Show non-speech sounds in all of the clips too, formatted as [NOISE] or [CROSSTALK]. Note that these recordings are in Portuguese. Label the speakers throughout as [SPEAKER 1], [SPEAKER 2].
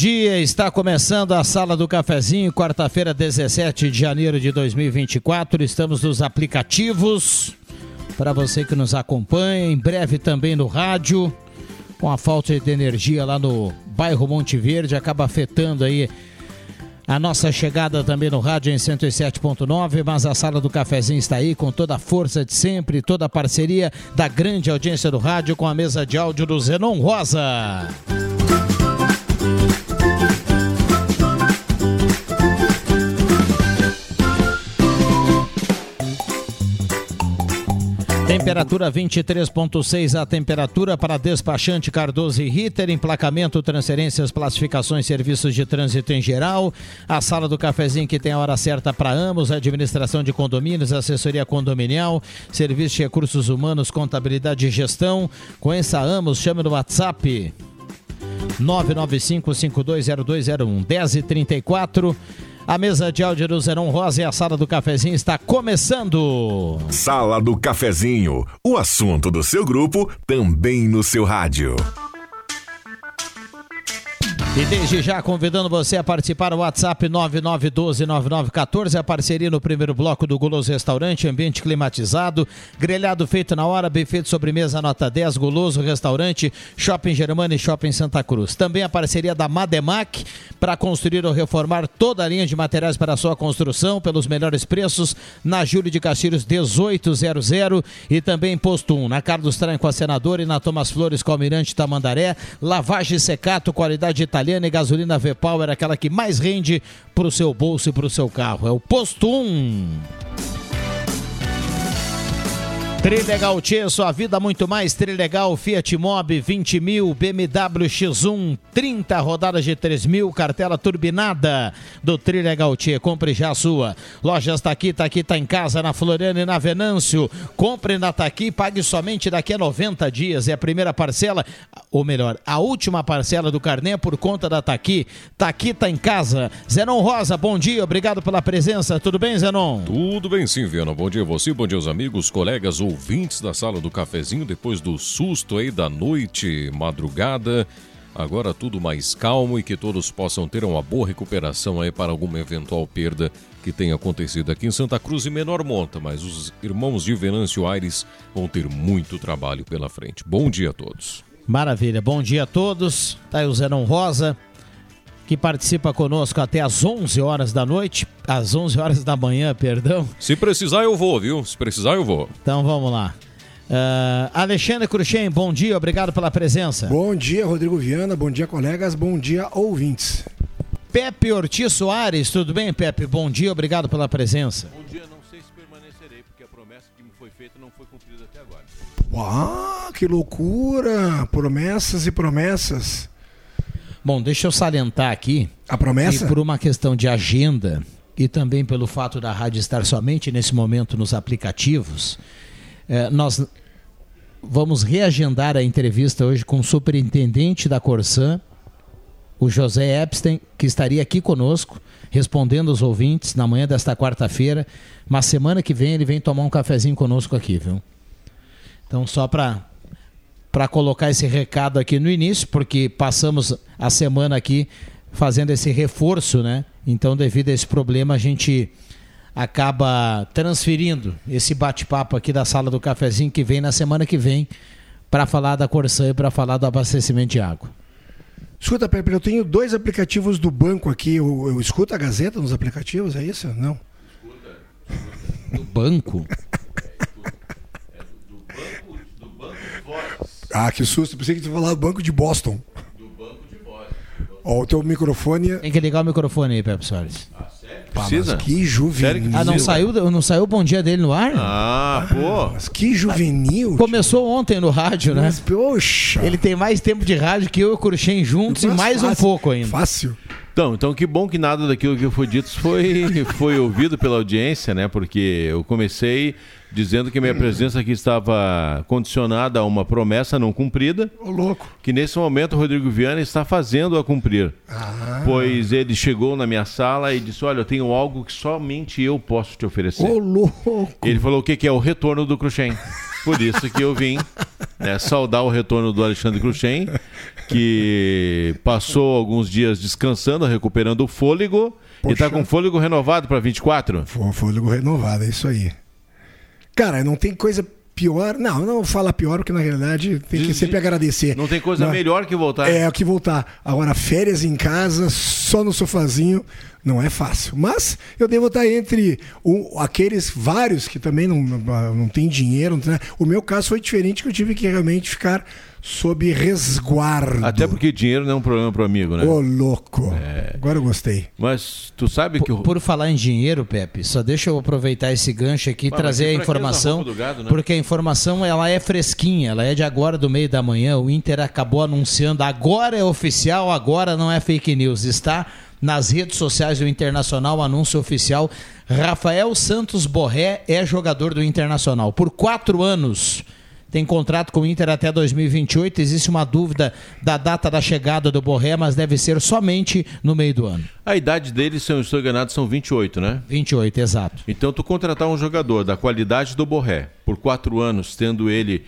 [SPEAKER 1] Dia. Está começando a Sala do Cafezinho, quarta-feira, 17 de janeiro de 2024. Estamos nos aplicativos para você que nos acompanha, em breve também no rádio. Com a falta de energia lá no bairro Monte Verde, acaba afetando aí a nossa chegada também no rádio em 107.9, mas a sala do cafezinho está aí com toda a força de sempre, toda a parceria da grande audiência do rádio com a mesa de áudio do Zenon Rosa. Temperatura 23.6 a temperatura para despachante Cardoso e Ritter, emplacamento, transferências, classificações, serviços de trânsito em geral. A sala do cafezinho que tem a hora certa para ambos, administração de condomínios, assessoria condominial, serviço de recursos humanos, contabilidade e gestão. Conheça ambos, chame no WhatsApp 995-520201 1034 a mesa de áudio do Zeron Rosa e a sala do cafezinho está começando.
[SPEAKER 2] Sala do cafezinho, o assunto do seu grupo também no seu rádio.
[SPEAKER 1] E desde já convidando você a participar do WhatsApp 99129914, a parceria no primeiro bloco do Goloso Restaurante, ambiente climatizado, grelhado feito na hora, buffet de sobremesa nota 10, Goloso Restaurante, Shopping Germana e Shopping Santa Cruz. Também a parceria da Mademac para construir ou reformar toda a linha de materiais para sua construção pelos melhores preços na Júlio de Castilhos 1800 e também posto 1 na Carlos Tranho com a Senadora e na Thomas Flores com Almirante Tamandaré, lavagem secato, qualidade italiana italiana e gasolina V-Power, aquela que mais rende para o seu bolso e para o seu carro. É o Posto 1. Trilegal Tchê, sua vida muito mais. Trilegal Fiat Mobi 20 mil, BMW X1 30 rodadas de 3 mil, cartela turbinada do Trilegal Tchê. Compre já a sua. Lojas Taqui, Taqui tá em casa, na Floriana e na Venâncio. Compre na Taqui, pague somente daqui a 90 dias. É a primeira parcela, ou melhor, a última parcela do carnê por conta da Taqui. Taqui tá em casa. Zenon Rosa, bom dia, obrigado pela presença. Tudo bem, Zenon?
[SPEAKER 3] Tudo bem sim, Viana. Bom dia a você, bom dia aos amigos, colegas, o ouvintes da sala do cafezinho depois do susto aí da noite, madrugada. Agora tudo mais calmo e que todos possam ter uma boa recuperação aí para alguma eventual perda que tenha acontecido aqui em Santa Cruz e menor monta, mas os irmãos de Venâncio Aires vão ter muito trabalho pela frente. Bom dia a todos.
[SPEAKER 1] Maravilha, bom dia a todos. Tá aí o Zenon Rosa, que participa conosco até às 11 horas da noite, às 11 horas da manhã, perdão.
[SPEAKER 3] Se precisar eu vou, viu? Se precisar eu vou.
[SPEAKER 1] Então vamos lá. Uh, Alexandre Cruxem, bom dia, obrigado pela presença.
[SPEAKER 4] Bom dia, Rodrigo Viana, bom dia, colegas, bom dia, ouvintes.
[SPEAKER 1] Pepe Ortiz Soares, tudo bem, Pepe? Bom dia, obrigado pela presença.
[SPEAKER 5] Bom dia, não sei se permanecerei, porque a promessa que me foi feita não foi cumprida até agora.
[SPEAKER 4] Uau, que loucura! Promessas e promessas.
[SPEAKER 1] Bom, deixa eu salientar aqui.
[SPEAKER 4] A promessa?
[SPEAKER 1] E por uma questão de agenda e também pelo fato da rádio estar somente nesse momento nos aplicativos, eh, nós vamos reagendar a entrevista hoje com o superintendente da Corsan, o José Epstein, que estaria aqui conosco, respondendo aos ouvintes na manhã desta quarta-feira. Mas semana que vem ele vem tomar um cafezinho conosco aqui, viu? Então, só para para colocar esse recado aqui no início, porque passamos a semana aqui fazendo esse reforço, né? Então, devido a esse problema, a gente acaba transferindo esse bate-papo aqui da sala do cafezinho que vem na semana que vem para falar da Corsã e para falar do abastecimento de água.
[SPEAKER 4] Escuta, Pepe, eu tenho dois aplicativos do banco aqui. Eu, eu escuto a Gazeta nos aplicativos, é isso? Não.
[SPEAKER 1] Do banco?
[SPEAKER 4] Ah, que susto. Pensei que tu ia falar do Banco de Boston. Do Banco de Boston. Ó, o teu microfone...
[SPEAKER 1] Tem que ligar o microfone aí, Pepe Soares.
[SPEAKER 4] Pá,
[SPEAKER 5] Precisa?
[SPEAKER 4] mas que juvenil.
[SPEAKER 5] Sério que
[SPEAKER 1] Ah, não saiu, não saiu o bom dia dele no ar?
[SPEAKER 5] Ah, pô.
[SPEAKER 4] Mas que juvenil.
[SPEAKER 1] Começou ontem no rádio, né?
[SPEAKER 4] Mas, poxa.
[SPEAKER 1] Ele tem mais tempo de rádio que eu e o Cruxem juntos e mais um
[SPEAKER 4] fácil,
[SPEAKER 1] pouco ainda.
[SPEAKER 4] Fácil.
[SPEAKER 5] Então, então que bom que nada daquilo que foi dito foi, foi ouvido pela audiência, né? Porque eu comecei dizendo que minha presença aqui estava condicionada a uma promessa não cumprida,
[SPEAKER 4] Ô, louco.
[SPEAKER 5] que nesse momento o Rodrigo Viana está fazendo a cumprir.
[SPEAKER 4] Ah.
[SPEAKER 5] Pois ele chegou na minha sala e disse: Olha, eu tenho algo que somente eu posso te oferecer.
[SPEAKER 4] Ô, louco.
[SPEAKER 5] Ele falou o que, que é o retorno do Cruxem. [LAUGHS] Por isso que eu vim né, saudar o retorno do Alexandre Cruxem, que passou alguns dias descansando, recuperando o fôlego e está
[SPEAKER 4] Poxa.
[SPEAKER 5] com fôlego renovado para 24.
[SPEAKER 4] Fô- Fôlego renovado, é isso aí. Cara, não tem coisa pior. Não, não fala pior, porque na realidade tem que sempre agradecer.
[SPEAKER 5] Não tem coisa
[SPEAKER 4] Não
[SPEAKER 5] melhor que voltar.
[SPEAKER 4] É, o que voltar. Agora, férias em casa, só no sofazinho, não é fácil. Mas eu devo estar entre o- aqueles vários que também não, não, não tem dinheiro. não tem nada. O meu caso foi diferente, que eu tive que realmente ficar sob resguardo.
[SPEAKER 5] Até porque dinheiro não é um problema para o amigo, né?
[SPEAKER 4] Ô, louco.
[SPEAKER 5] É.
[SPEAKER 4] Agora eu gostei.
[SPEAKER 5] Mas tu sabe que o.
[SPEAKER 1] Por falar em dinheiro, Pepe, só deixa eu aproveitar esse gancho aqui e trazer a informação,
[SPEAKER 5] gado, né?
[SPEAKER 1] porque a informação ela é fresquinha, ela é de agora do meio da manhã. O Inter acabou anunciando, agora é oficial, agora não é fake news, está nas redes sociais do Internacional, o anúncio oficial. Rafael Santos Borré é jogador do Internacional por quatro anos. Tem contrato com o Inter até 2028. Existe uma dúvida da data da chegada do Borré, mas deve ser somente no meio do ano.
[SPEAKER 5] A idade dele, se eu não estou enganado, são 28, né?
[SPEAKER 1] 28, exato.
[SPEAKER 5] Então, tu contratar um jogador da qualidade do Borré por quatro anos, tendo ele,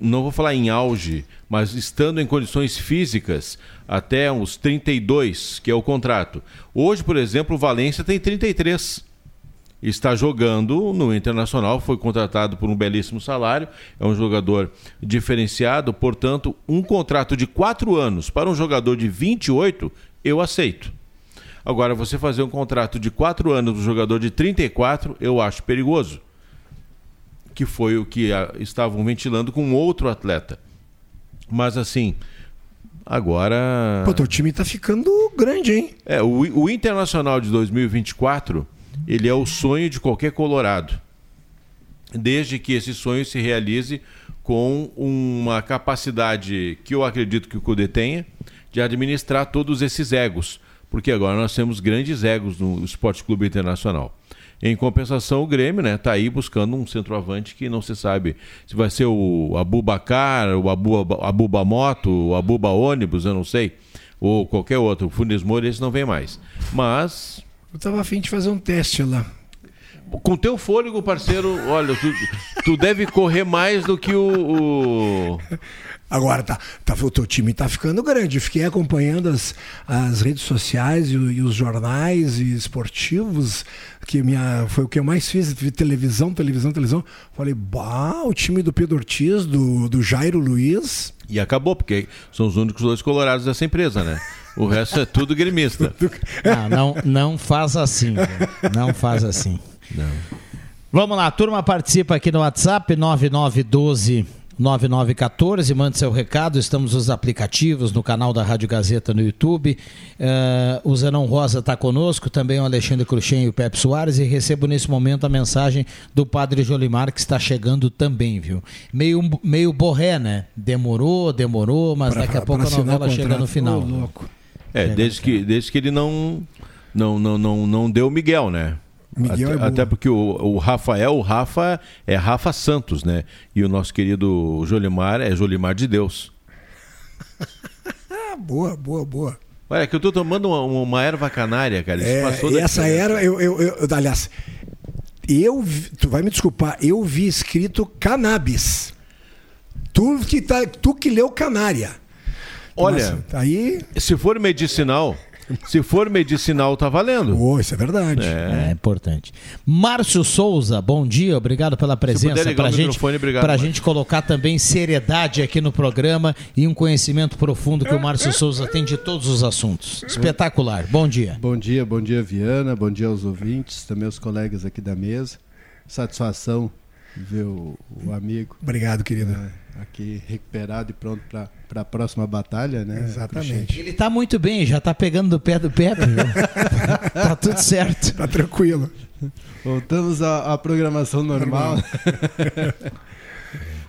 [SPEAKER 5] não vou falar em auge, mas estando em condições físicas até uns 32, que é o contrato. Hoje, por exemplo, o Valência tem 33. Está jogando no Internacional, foi contratado por um belíssimo salário, é um jogador diferenciado, portanto, um contrato de quatro anos para um jogador de 28, eu aceito. Agora, você fazer um contrato de 4 anos do jogador de 34, eu acho perigoso. Que foi o que ah, estavam ventilando com outro atleta. Mas assim, agora.
[SPEAKER 4] Pô, teu time tá ficando grande, hein?
[SPEAKER 5] É, o, o Internacional de 2024, ele é o sonho de qualquer colorado. Desde que esse sonho se realize com uma capacidade que eu acredito que o Cudê tenha de administrar todos esses egos. Porque agora nós temos grandes egos no Esporte Clube Internacional. Em compensação, o Grêmio né, tá aí buscando um centroavante que não se sabe se vai ser o Abubacar, o Abu, Abuba Moto, o Abuba Ônibus, eu não sei, ou qualquer outro. O Funes Mori, esse não vem mais. Mas
[SPEAKER 4] Eu tava afim de fazer um teste lá.
[SPEAKER 5] com teu fôlego, parceiro, olha, tu, tu deve correr mais do que o. o-
[SPEAKER 4] Agora tá, tá, o teu time tá ficando grande. Fiquei acompanhando as, as redes sociais e, e os jornais e esportivos, que minha, foi o que eu mais fiz, vi televisão, televisão, televisão. Falei, bah, o time do Pedro Ortiz, do, do Jairo Luiz.
[SPEAKER 5] E acabou, porque são os únicos dois colorados dessa empresa, né? O resto é tudo gremista. [LAUGHS]
[SPEAKER 1] Não, não, não faz assim. Não faz assim. Vamos lá, a turma participa aqui no WhatsApp 9912 9914, mande seu recado, estamos nos aplicativos, no canal da Rádio Gazeta no YouTube. Eh, o Zanão Rosa está conosco, também o Alexandre Cruxem e o Pepe Soares, e recebo nesse momento a mensagem do Padre Jolimar, que está chegando também, viu? Meio, meio borré, né? Demorou, demorou, mas
[SPEAKER 4] pra-
[SPEAKER 1] daqui a pouco a novela chega no final.
[SPEAKER 4] Ô, louco.
[SPEAKER 5] É, desde que, desde que ele não, não, não, não, não deu Miguel, né?
[SPEAKER 4] Miguel
[SPEAKER 5] até,
[SPEAKER 4] é
[SPEAKER 5] até porque o, o Rafael, o Rafa é Rafa Santos, né? E o nosso querido Jolimar é Jolimar de Deus. [LAUGHS]
[SPEAKER 4] Boa, boa, boa.
[SPEAKER 5] Olha, que eu tô tomando uma, uma erva canária, cara. Isso
[SPEAKER 4] É,
[SPEAKER 5] passou
[SPEAKER 4] essa era, eu, eu, eu- aliás, eu, tu vai me desculpar, eu vi escrito cannabis. Tu que, tá, tu que leu canária.
[SPEAKER 5] Olha,
[SPEAKER 4] Mas, aí,
[SPEAKER 5] se for medicinal, Se for medicinal, tá valendo.
[SPEAKER 4] Oh, isso é verdade.
[SPEAKER 1] É. importante. Márcio Souza, bom dia, obrigado pela presença pra
[SPEAKER 5] o
[SPEAKER 1] gente,
[SPEAKER 5] microfone, obrigado,
[SPEAKER 1] pra
[SPEAKER 5] Márcio.
[SPEAKER 1] gente colocar também seriedade aqui no programa e um conhecimento profundo que o Márcio Souza tem de todos os assuntos. Espetacular. Bom dia.
[SPEAKER 6] Bom dia, bom dia, Viana, bom dia aos ouvintes, também aos colegas aqui da mesa. Satisfação ver o, o amigo
[SPEAKER 4] Obrigado, querido.
[SPEAKER 6] né, aqui recuperado e pronto para a próxima batalha, né?
[SPEAKER 4] Exatamente.
[SPEAKER 1] Ele tá muito bem, já tá pegando do pé do Pepe. viu? [LAUGHS] tá tudo certo.
[SPEAKER 4] Tá tranquilo.
[SPEAKER 6] Voltamos à, à programação normal. [LAUGHS]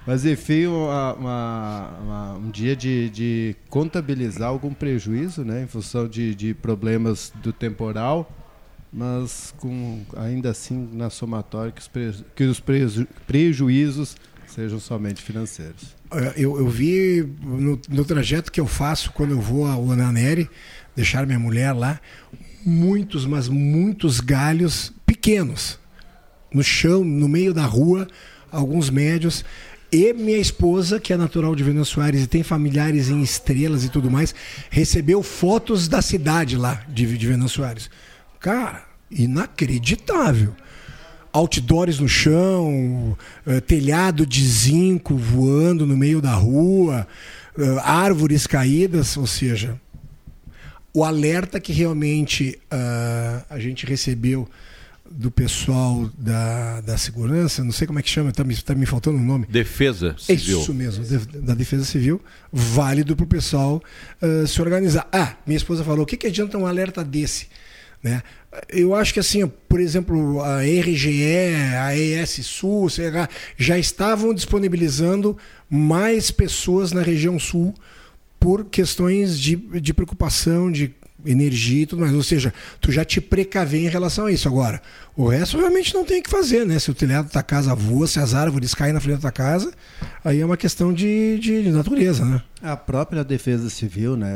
[SPEAKER 6] Mas enfim, uma- uma- uma- um dia de, de contabilizar algum prejuízo, né? Em função de, de problemas do temporal, mas com ainda assim na somatória que os, preju- que os preju- prejuízos sejam somente financeiros.
[SPEAKER 4] Eu, eu vi no, no trajeto que eu faço quando eu vou ao Ananeri, deixar minha mulher lá, muitos, mas muitos galhos pequenos no chão, no meio da rua, alguns médios. E minha esposa, que é natural de Venâncio Soares e tem familiares em estrelas e tudo mais, recebeu fotos da cidade lá de, de Venâncio Soares. Cara, inacreditável outdoors no chão, eh, telhado de zinco voando no meio da rua, eh, árvores caídas, ou seja, o alerta que realmente ah, a gente recebeu do pessoal da, da segurança, não sei como é que chama, está me, tá me faltando o nome.
[SPEAKER 5] Defesa civil.
[SPEAKER 4] Isso mesmo, da Defesa Civil, válido para o pessoal ah, se organizar. Ah, minha esposa falou: o que, que adianta um alerta desse? Né? Eu acho que assim, por exemplo, a RGE, a ES Sul, lá, já estavam disponibilizando mais pessoas na região sul por questões de, de preocupação, de energia e tudo mais. Ou seja, tu já te precaver em relação a isso. Agora, o resto realmente não tem o que fazer, né? Se o telhado da casa voa, se as árvores caem na frente da casa, aí é uma questão de, de, de natureza, né?
[SPEAKER 6] A própria defesa civil, né?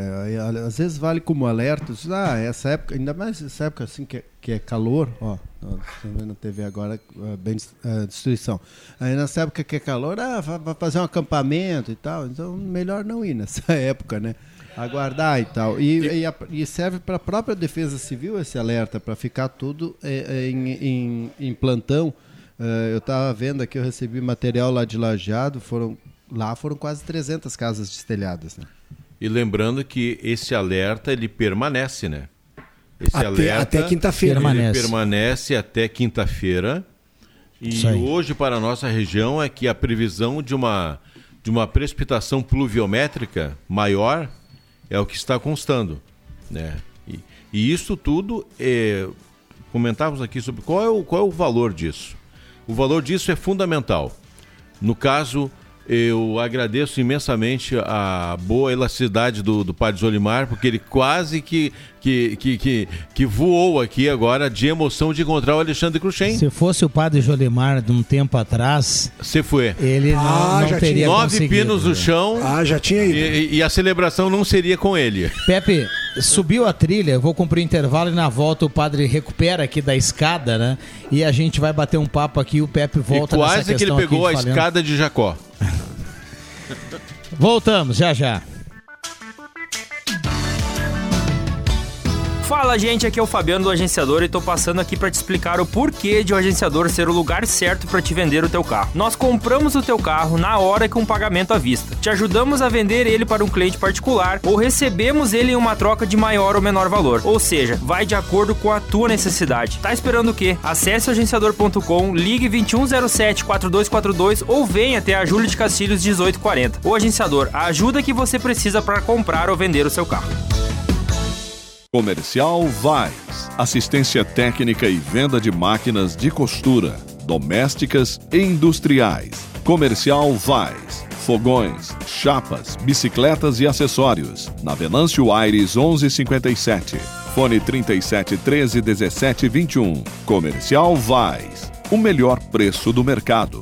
[SPEAKER 6] Às vezes vale como alerta. Ah, essa época, ainda mais essa época assim que é, que é calor, ó, tô vendo na TV agora, ah, bem ah, destruição. Aí nessa época que é calor, ah, vai fazer um acampamento e tal. Então melhor não ir nessa [LAUGHS] época, né? Aguardar e tal. E, e a- e serve para a própria defesa civil esse alerta, para ficar tudo eh, eh, em, em, em plantão. Eh, eu estava vendo aqui, eu recebi material lá de Lajeado, foram Lá foram quase 300 casas destelhadas, né?
[SPEAKER 5] E lembrando que esse alerta ele permanece, né? Esse
[SPEAKER 4] Até-
[SPEAKER 5] alerta
[SPEAKER 4] até quinta-feira.
[SPEAKER 5] Ele
[SPEAKER 1] Permanece.
[SPEAKER 5] permanece até quinta-feira. E hoje para a nossa região é que a previsão de uma de uma precipitação pluviométrica maior é o que está constando, né? E, e isso tudo é, comentávamos aqui sobre qual é o qual é o valor disso. O valor disso é fundamental. No caso, eu agradeço imensamente a boa elasticidade do, do Padre Zolimar, porque ele quase que, que, que, que, que voou aqui agora de emoção de encontrar o Alexandre Cruxem.
[SPEAKER 1] Se fosse o padre Jolimar de um tempo atrás,
[SPEAKER 5] Você foi.
[SPEAKER 1] ele não,
[SPEAKER 4] Ah,
[SPEAKER 1] não
[SPEAKER 4] já
[SPEAKER 1] teria
[SPEAKER 4] tinha.
[SPEAKER 5] Nove pinos no chão
[SPEAKER 4] Ah, já tinha ido.
[SPEAKER 5] e, e a celebração não seria com ele.
[SPEAKER 1] Pepe, subiu a trilha, eu vou cumprir o intervalo e na volta o padre recupera aqui da escada, né? E a gente vai bater um papo aqui, o Pepe volta
[SPEAKER 5] e
[SPEAKER 1] nessa
[SPEAKER 5] quase que ele pegou a
[SPEAKER 1] de falhando.
[SPEAKER 5] escada de Jacó.
[SPEAKER 1] Voltamos, já já.
[SPEAKER 7] Fala gente, aqui é o Fabiano do Agenciador e tô passando aqui para te explicar o porquê de o agenciador ser o lugar certo para te vender o teu carro. Nós compramos o teu carro na hora com pagamento à vista. Te ajudamos a vender ele para um cliente particular ou recebemos ele em uma troca de maior ou menor valor. Ou seja, vai de acordo com a tua necessidade. Tá esperando o quê? Acesse agenciador.com, ligue 2107 4242 ou venha até a Júlio de Castilhos 1840. O Agenciador, a ajuda que você precisa para comprar ou vender o seu carro.
[SPEAKER 8] Comercial Vais. Assistência técnica e venda de máquinas de costura, domésticas e industriais. Comercial Vais. Fogões, chapas, bicicletas e acessórios. Na Venâncio Aires 1157. Fone 37 13 17 21. Comercial Vais. O melhor preço do mercado.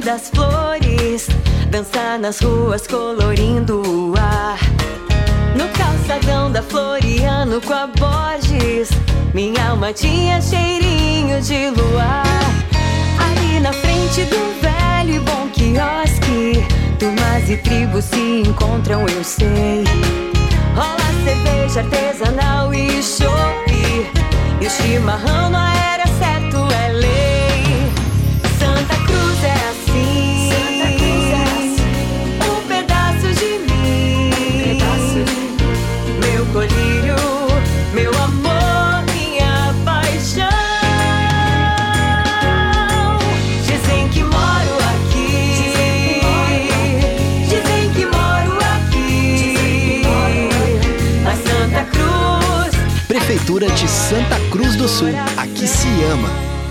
[SPEAKER 9] Das flores. Dançar nas ruas colorindo o ar. No calçadão da Floriano com a Borges. Minha alma tinha cheirinho de luar. Ali na frente do velho e bom quiosque. Turmas e tribos se encontram, eu sei. Rola cerveja artesanal e chope. E o chimarrão não era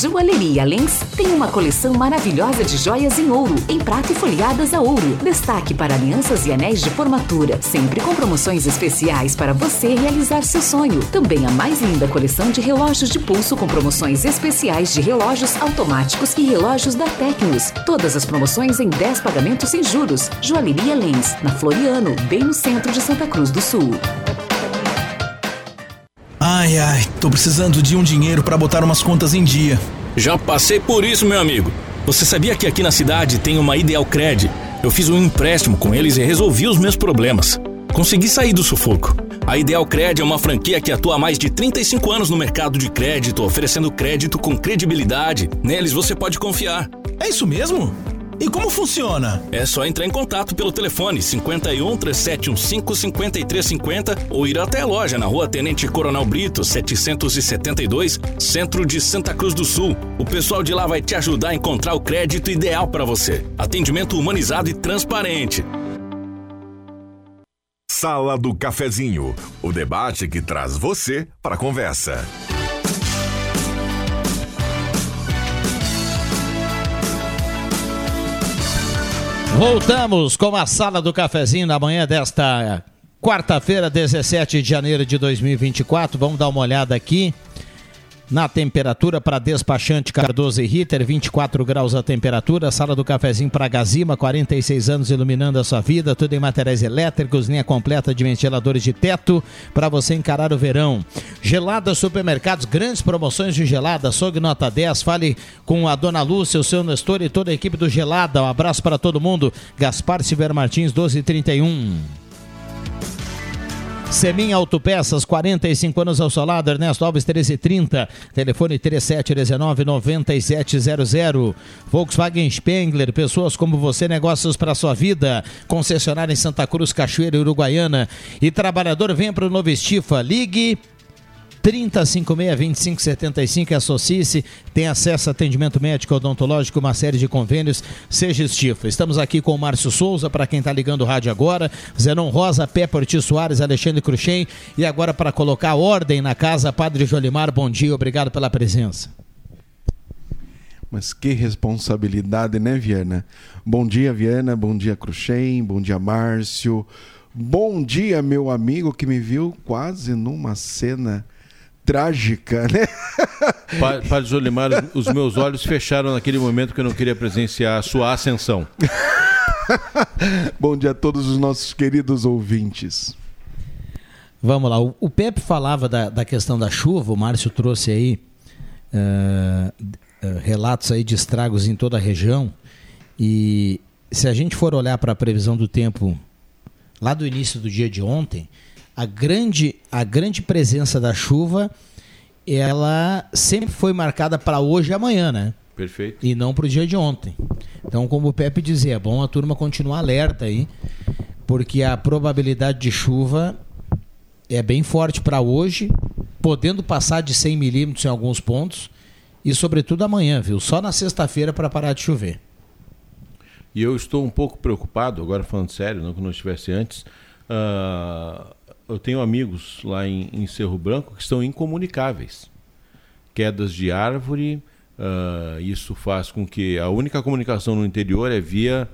[SPEAKER 10] Joalheria Lens tem uma coleção maravilhosa de joias em ouro, em prata e folheadas a ouro. Destaque para alianças e anéis de formatura, sempre com promoções especiais para você realizar seu sonho. Também a mais linda coleção de relógios de pulso com promoções especiais de relógios automáticos e relógios da Tecnos. Todas as promoções em 10 pagamentos sem juros. Joalheria Lens, na Floriano, bem no centro de Santa Cruz do Sul.
[SPEAKER 11] Ai, ai, tô precisando de um dinheiro para botar umas contas em dia.
[SPEAKER 12] Já passei por isso, meu amigo. Você sabia que aqui na cidade tem uma Ideal Cred? Eu fiz um empréstimo com eles e resolvi os meus problemas. Consegui sair do sufoco. A Ideal Cred é uma franquia que atua há mais de 35 anos no mercado de crédito, oferecendo crédito com credibilidade. Neles você pode confiar.
[SPEAKER 11] É isso mesmo? E como funciona?
[SPEAKER 12] É só entrar em contato pelo telefone 51 3715 5350 ou ir até a loja na rua Tenente Coronel Brito, 772, centro de Santa Cruz do Sul. O pessoal de lá vai te ajudar a encontrar o crédito ideal para você. Atendimento humanizado e transparente.
[SPEAKER 2] Sala do Cafezinho, o debate que traz você para a conversa.
[SPEAKER 1] Voltamos com a sala do cafezinho na manhã desta quarta-feira, 17 de janeiro de 2024. Vamos dar uma olhada aqui na temperatura para despachante Cardoso e Ritter, 24 graus a temperatura. Sala do cafezinho para Gazima, 46 anos iluminando a sua vida. Tudo em materiais elétricos, linha completa de ventiladores de teto para você encarar o verão. Gelada Supermercados, grandes promoções de gelada. Sog Nota 10. Fale com a dona Lúcia, o seu Nestor e toda a equipe do Gelada. Um abraço para todo mundo. Gaspar Silver Martins, 1231. Semin Autopeças, 45 anos ao seu lado, Ernesto Alves 1330, telefone 3719-9700. Volkswagen Spengler, pessoas como você, negócios para sua vida. Concessionária em Santa Cruz, Cachoeira Uruguaiana. E trabalhador, venha para o Novo Estifa, ligue 3056-2575, associe-se, tem acesso a atendimento médico odontológico, uma série de convênios, seja estifa. Estamos aqui com o Márcio Souza, para quem está ligando o rádio agora, Zenon Rosa, Pepe Ortiz Soares, Alexandre Cruxem, e agora para colocar ordem na casa, Padre Jolimar, bom dia, obrigado pela presença.
[SPEAKER 13] Mas que responsabilidade, né, Viana? Bom dia, Viana, bom dia, Cruxem, bom dia, Márcio, bom dia, meu amigo que me viu quase numa cena trágica, né? [LAUGHS]
[SPEAKER 5] Pa- Padre Jolimar, os meus olhos fecharam naquele momento que eu não queria presenciar a sua ascensão. [LAUGHS]
[SPEAKER 13] Bom dia a todos os nossos queridos ouvintes.
[SPEAKER 1] Vamos lá, o, o Pepe falava da, da questão da chuva, o Márcio trouxe aí eh, relatos aí de estragos em toda a região. E se a gente for olhar para a previsão do tempo lá do início do dia de ontem, a grande, a grande presença da chuva ela sempre foi marcada para hoje e amanhã, né?
[SPEAKER 5] Perfeito.
[SPEAKER 1] E não para o dia de ontem. Então, como o Pepe dizia, é bom a turma continuar alerta aí, porque a probabilidade de chuva é bem forte para hoje, podendo passar de 100 milímetros em alguns pontos, e sobretudo amanhã, viu? Só na sexta-feira para parar de chover.
[SPEAKER 5] E eu estou um pouco preocupado, agora falando sério, não que não estivesse antes. Uh, eu tenho amigos lá em, em, Cerro Branco que estão incomunicáveis. Quedas de árvore, uh, isso faz com que a única comunicação no interior é via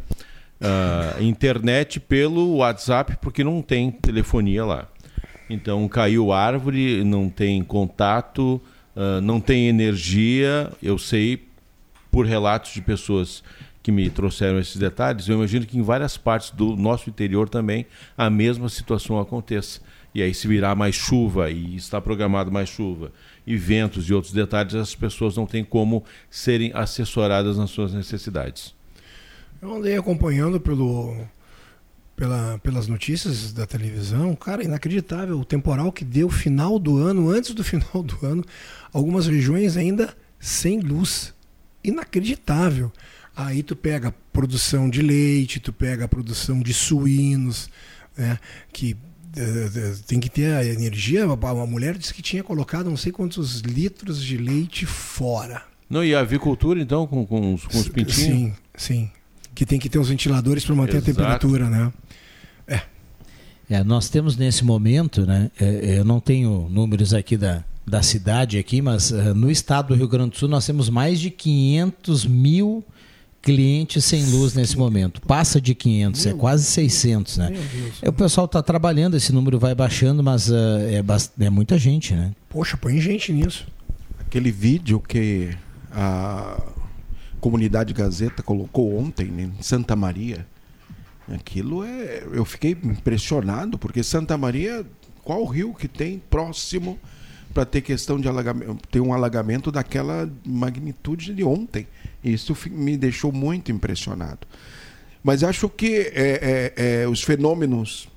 [SPEAKER 5] uh, internet pelo WhatsApp, porque não tem telefonia lá. Então caiu árvore, não tem contato, não tem energia. Eu sei por relatos de pessoas que me trouxeram esses detalhes, eu imagino que em várias partes do nosso interior também a mesma situação aconteça. E aí, se virar mais chuva e está programado mais chuva e ventos e outros detalhes, as pessoas não têm como serem assessoradas nas suas necessidades.
[SPEAKER 4] Eu andei acompanhando pelo, pela, pelas notícias da televisão, cara, inacreditável o temporal que deu final do ano, antes do [LAUGHS] final do ano, algumas regiões ainda sem luz. Inacreditável. Aí tu pega a produção de leite, tu pega a produção de suínos, né, que uh, tem que ter a energia. Uma mulher disse que tinha colocado não sei quantos litros de leite fora.
[SPEAKER 5] Não, e a avicultura, então, com, com, os, com os pintinhos?
[SPEAKER 4] Sim, sim. Que tem que ter os ventiladores para manter Exato. a temperatura, né?
[SPEAKER 1] É. é. Nós temos nesse momento, né? É, eu não tenho números aqui da, da cidade aqui, mas uh, no estado do Rio Grande do Sul nós temos mais de 500 mil clientes sem luz nesse momento. Passa de 500, é Meu é quase 600, né? É, o pessoal está trabalhando, esse número vai baixando, mas uh, é, é muita gente, né?
[SPEAKER 4] Poxa, põe gente nisso.
[SPEAKER 13] Aquele vídeo que a comunidade Gazeta colocou ontem né, em Santa Maria, aquilo é. Eu fiquei impressionado, porque Santa Maria, qual rio que tem próximo para ter questão de alagamento, ter um alagamento daquela magnitude de ontem? Isso me deixou muito impressionado. Mas acho que é, é, é, os fenômenos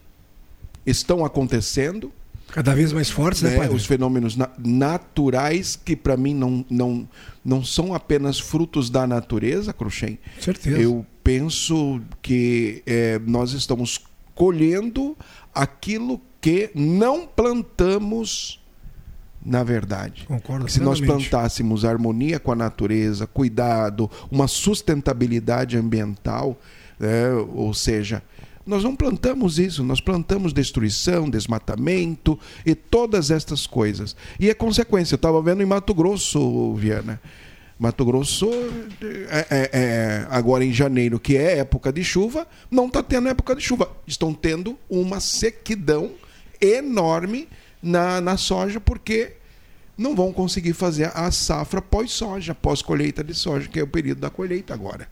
[SPEAKER 13] estão acontecendo.
[SPEAKER 4] Cada vez mais fortes, né,
[SPEAKER 13] né Os fenômenos na naturais, que para mim não, não, não são apenas frutos da natureza, Cruxem.
[SPEAKER 4] Certeza.
[SPEAKER 13] Eu penso que é, nós estamos colhendo aquilo que não plantamos na verdade.
[SPEAKER 4] Concordo.
[SPEAKER 13] Se nós plantássemos harmonia com a natureza, cuidado, uma sustentabilidade ambiental, né? ou seja, nós não plantamos isso, nós plantamos destruição, desmatamento e todas estas coisas. E é consequência. Eu estava vendo em Mato Grosso, Viana. Mato Grosso, é, é, é, agora em janeiro, que é época de chuva, não está tendo época de chuva. Estão tendo uma sequidão enorme na, na soja, porque não vão conseguir fazer a safra pós-soja, pós-colheita de soja, que é o período da colheita agora.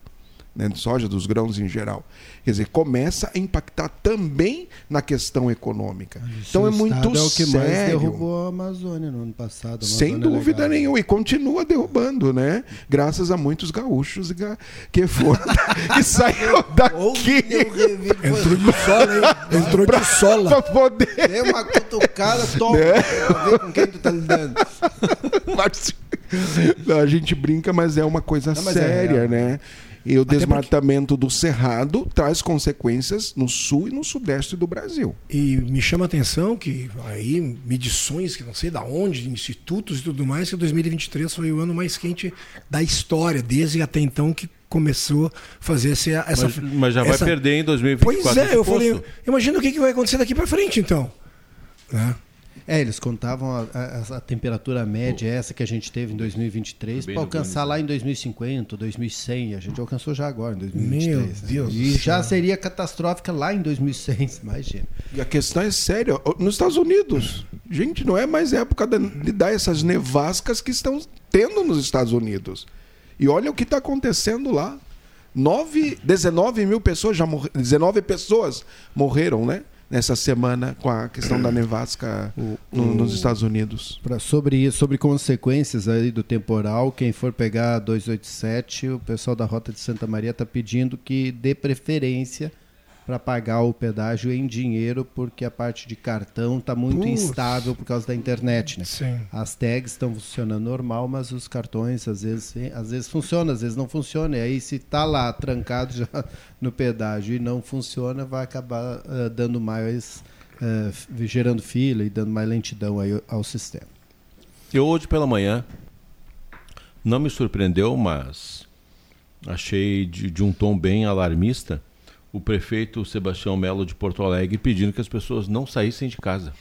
[SPEAKER 13] Né, de soja, dos grãos em geral. Quer dizer, começa a impactar também na questão econômica. Isso então é muito é o que sério. mais
[SPEAKER 6] derrubou a Amazônia no ano passado.
[SPEAKER 13] Sem é dúvida é nenhuma. E continua derrubando, né? Graças a muitos gaúchos que foram [LAUGHS] que saíram daqui.
[SPEAKER 4] Entrou de sola, [LAUGHS] hein? Entrou de sola.
[SPEAKER 6] Pra poder. Deu uma cutucada, [LAUGHS] toma. Né? ver com quem tu tá lidando.
[SPEAKER 13] a gente brinca, mas é uma coisa Não, é séria, é né? E o Até desmatamento porque... do Cerrado traz consequências no sul e no sudeste do Brasil.
[SPEAKER 4] E me chama a atenção que aí medições que não sei da onde, institutos e tudo mais, que 2023 foi o ano mais quente da história, desde até então que começou a fazer essa. essa
[SPEAKER 5] mas, mas já essa... vai perder em 2024.
[SPEAKER 4] Pois é, eu falei, imagina o que vai acontecer daqui para frente então. Né?
[SPEAKER 6] É, eles contavam a, a, a temperatura média, essa que a gente teve em 2023, para alcançar lá em 2050, 2100. A gente alcançou já agora, em 2023. Meu
[SPEAKER 4] né? Deus
[SPEAKER 6] E já seria catastrófica lá em 2100, [LAUGHS] imagina.
[SPEAKER 13] E a questão é séria. Nos Estados Unidos, gente, não é mais época de dar essas nevascas que estão tendo nos Estados Unidos. E olha o que está acontecendo lá. 9, 19 mil pessoas já morreram. 19 pessoas morreram, né? Nessa semana com a questão da nevasca no- nos Estados Unidos.
[SPEAKER 6] Pra- sobre isso, sobre consequências aí do temporal, quem for pegar a 287, o pessoal da Rota de Santa Maria está pedindo que dê preferência para pagar o pedágio em dinheiro, porque a parte de cartão está muito
[SPEAKER 4] Putz.
[SPEAKER 6] instável por causa da internet, né?
[SPEAKER 4] Sim.
[SPEAKER 6] As tags estão funcionando normal, mas os cartões às vezes, às vezes funciona, às vezes não funciona. E aí se tá lá trancado já [LAUGHS] no pedágio e não funciona, vai acabar ah, dando mais f- gerando fila e dando mais lentidão aí ao sistema.
[SPEAKER 5] Eu hoje pela manhã não me surpreendeu, mas achei de, de um tom bem alarmista o prefeito Sebastião Melo de Porto Alegre pedindo que as pessoas não saíssem de casa.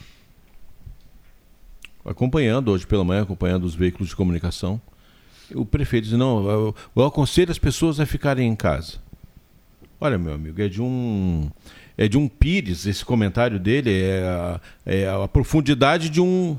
[SPEAKER 5] Acompanhando hoje pela manhã, acompanhando os veículos de comunicação, o prefeito diz: não, eu, eu aconselho as pessoas a ficarem em casa. Olha, meu amigo, é de um é de um pires esse comentário dele, é a, é a profundidade de um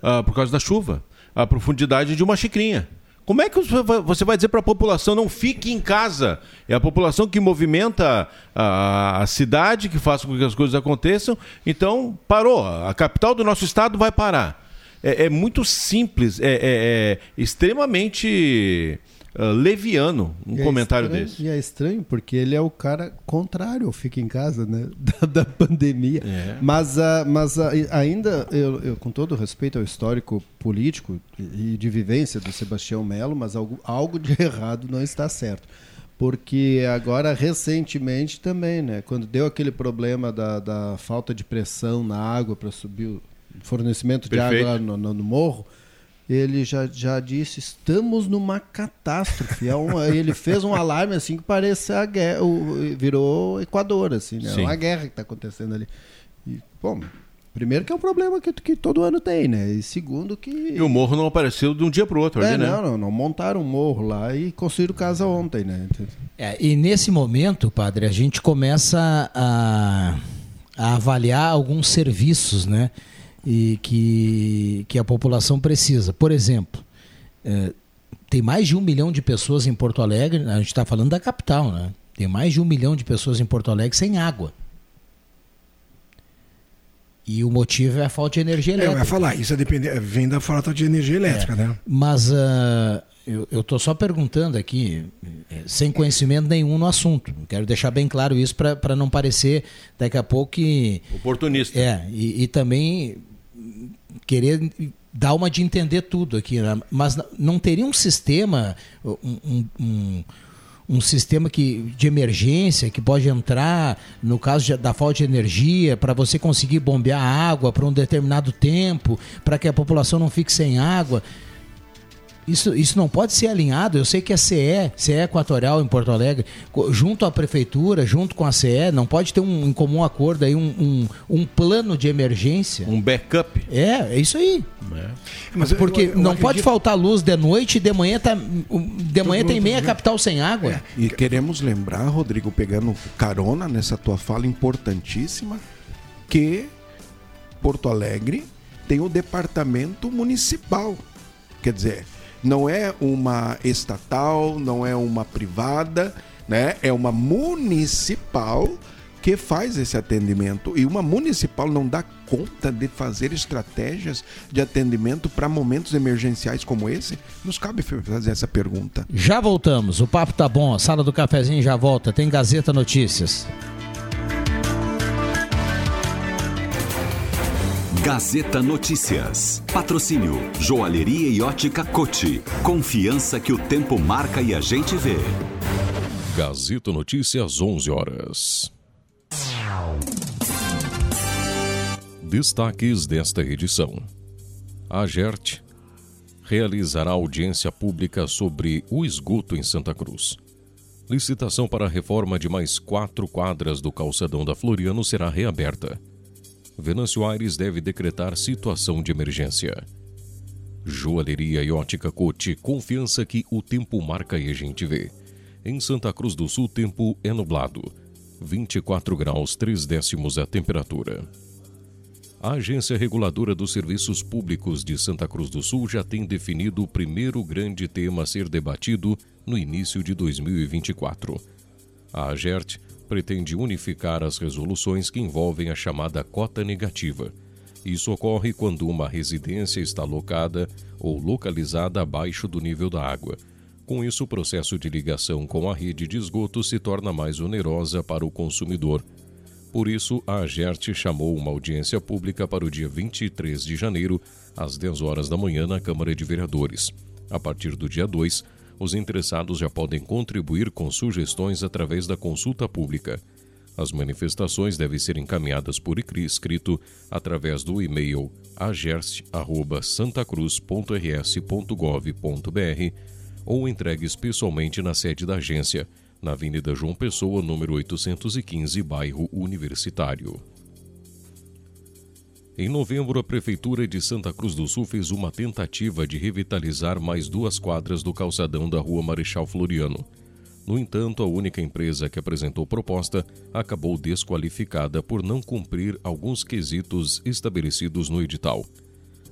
[SPEAKER 5] ah, por causa da chuva, a profundidade de uma xicrinha. Como é que você vai- dizer para a população não fique em casa? É a população que movimenta a, a cidade, que faz com que as coisas aconteçam. Então, parou. A capital do nosso estado vai parar. É, é muito simples, é, é- é extremamente ah, leviano um
[SPEAKER 6] E é
[SPEAKER 5] comentário
[SPEAKER 6] estranho-
[SPEAKER 5] desse.
[SPEAKER 6] E é estranho, porque ele é o cara contrário ao fica em casa, né? [LAUGHS] Da, da pandemia.
[SPEAKER 5] É.
[SPEAKER 6] Mas, ah, mas e- ainda, eu, eu, com todo respeito ao histórico político e de vivência do Sebastião Melo, mas algo, algo de [LAUGHS] errado não está certo. Porque agora, recentemente também, né? Quando deu aquele problema da, da falta de pressão na água para subir o fornecimento de
[SPEAKER 5] Perfeito.
[SPEAKER 6] água lá no, no- no morro, ele já, já disse, estamos numa catástrofe. É uma- [LAUGHS] ele fez um alarme assim que parece a guerra, o- virou Equador, assim, né? É uma guerra que está acontecendo ali. E, bom, primeiro que é um problema que, que todo ano tem, né? E segundo que...
[SPEAKER 5] E o morro não apareceu de um dia para o outro
[SPEAKER 6] É,
[SPEAKER 5] ali, né?
[SPEAKER 6] não, não, não montaram um morro lá e construíram casa ontem, né?
[SPEAKER 1] É, e nesse momento, padre, a gente começa a, a avaliar alguns serviços, né? E que, que a população precisa. Por exemplo, é, tem mais de um milhão de pessoas em Porto Alegre, a gente está falando da capital, né? Tem mais de um milhão de pessoas em Porto Alegre sem água. E o motivo é a falta de energia
[SPEAKER 4] É, eu
[SPEAKER 1] elétrica.
[SPEAKER 4] ia falar, isso é depende- vem da falta de energia elétrica, né?
[SPEAKER 1] Mas ah, eu estou só perguntando aqui, eh, sem conhecimento nenhum no assunto. Quero deixar bem claro isso para não parecer daqui a pouco que.
[SPEAKER 5] Oportunista.
[SPEAKER 1] É, e, e também querer dar uma de entender tudo aqui. né? Mas não teria um sistema, um, um- um- sistema que, de emergência que pode entrar no caso de- da falta de energia para você conseguir bombear água para um determinado tempo, para que a população não fique sem água. Isso, isso não pode ser alinhado. Eu sei que a CE, CE Equatorial em Porto Alegre, junto à prefeitura, junto com a CE, não pode ter um em comum acordo aí, um, um, um plano de emergência.
[SPEAKER 5] Um backup.
[SPEAKER 1] É, é isso aí.
[SPEAKER 4] Mas eu-
[SPEAKER 1] Porque
[SPEAKER 4] eu- eu
[SPEAKER 1] não
[SPEAKER 4] acredito-
[SPEAKER 1] pode faltar luz de noite e de manhã, tá, de manhã tem meia capital sem água.
[SPEAKER 13] E queremos lembrar, Rodrigo, pegando carona nessa tua fala importantíssima, que Porto Alegre tem o departamento municipal. Quer dizer, não é uma estatal, não é uma privada, né? É uma municipal que faz esse atendimento. E uma municipal não dá conta de fazer estratégias de atendimento para momentos emergenciais como esse? Nos cabe fazer essa pergunta.
[SPEAKER 1] Já voltamos, o papo tá bom, a sala do cafezinho já volta, tem Gazeta Notícias.
[SPEAKER 14] Gazeta Notícias. Patrocínio Joalheria e Ótica Cote. Confiança que o tempo marca e a gente vê.
[SPEAKER 3] Gazeta Notícias, 11 horas. Destaques desta edição. A GERT realizará audiência pública sobre o esgoto em Santa Cruz. Licitação para a reforma de mais quatro quadras do calçadão da Floriano será reaberta. Venâncio Aires deve decretar situação de emergência. Joalheria e ótica Cote, confiança que o tempo marca e a gente vê. Em Santa Cruz do Sul, tempo é nublado. 24 graus 3 décimos a temperatura. A Agência Reguladora dos Serviços Públicos de Santa Cruz do Sul já tem definido o primeiro grande tema a ser debatido no início de 2024. A AGERT pretende unificar as resoluções que envolvem a chamada cota negativa. Isso ocorre quando uma residência está locada ou localizada abaixo do nível da água. Com isso, o processo de ligação com a rede de esgoto se torna mais onerosa para o consumidor. Por isso, a AGERT chamou uma audiência pública para o dia 23 de janeiro, às 10 horas da manhã, na Câmara de Vereadores. A partir do dia 2, os interessados já podem contribuir com sugestões através da consulta pública. As manifestações devem ser encaminhadas por escrito através do e-mail agerst.santacruz.rs.gov.br ou entregues pessoalmente na sede da agência, na Avenida João Pessoa, número 815, bairro Universitário. Em novembro, a Prefeitura de Santa Cruz do Sul fez uma tentativa de revitalizar mais duas quadras do calçadão da Rua Marechal Floriano. No entanto, a única empresa que apresentou proposta acabou desqualificada por não cumprir alguns quesitos estabelecidos no edital.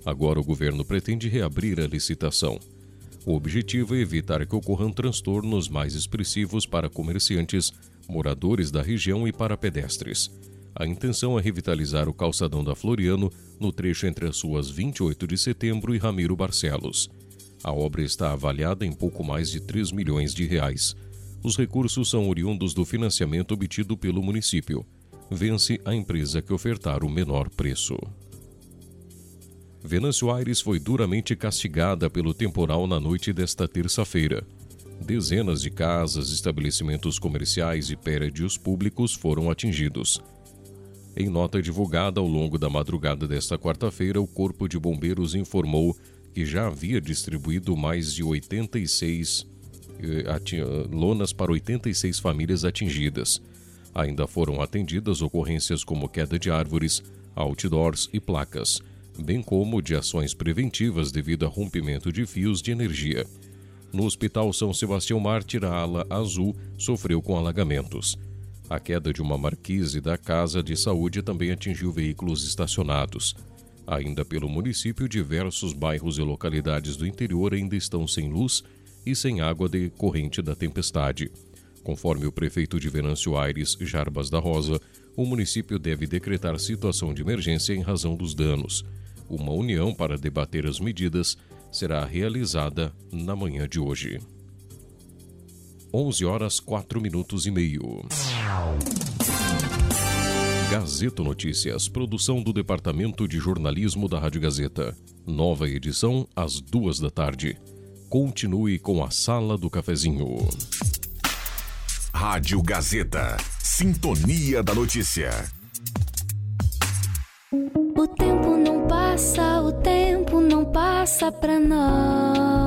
[SPEAKER 3] Agora o governo pretende reabrir a licitação. O objetivo é evitar que ocorram transtornos mais expressivos para comerciantes, moradores da região e para pedestres. A intenção é revitalizar o calçadão da Floriano no trecho entre as ruas 28 de setembro e Ramiro Barcelos. A obra está avaliada em pouco mais de 3 milhões de reais. Os recursos são oriundos do financiamento obtido pelo município. Vence a empresa que ofertar o menor preço. Venâncio Aires foi duramente castigada pelo temporal na noite desta terça-feira. Dezenas de casas, estabelecimentos comerciais e prédios públicos foram atingidos. Em nota divulgada ao longo da madrugada desta quarta-feira, o Corpo de Bombeiros informou que já havia distribuído mais de 86 lonas para 86 famílias atingidas. Ainda foram atendidas ocorrências como queda de árvores, outdoors e placas, bem como de ações preventivas devido a rompimento de fios de energia. No Hospital São Sebastião Mártir, a ala azul sofreu com alagamentos. A queda de uma marquise da Casa de Saúde também atingiu veículos estacionados. Ainda pelo município, diversos bairros e localidades do interior ainda estão sem luz e sem água decorrente da tempestade. Conforme o prefeito de Venâncio Aires, Jarbas da Rosa, o município deve decretar situação de emergência em razão dos danos. Uma união para debater as medidas será realizada na manhã de hoje. 11 horas 4 minutos e meio. Gazeta Notícias, produção do Departamento de Jornalismo da Rádio Gazeta. Nova edição às duas da tarde. Continue com a Sala do Cafezinho.
[SPEAKER 2] Rádio Gazeta. Sintonia da Notícia.
[SPEAKER 15] O tempo não passa, o tempo não passa pra nós.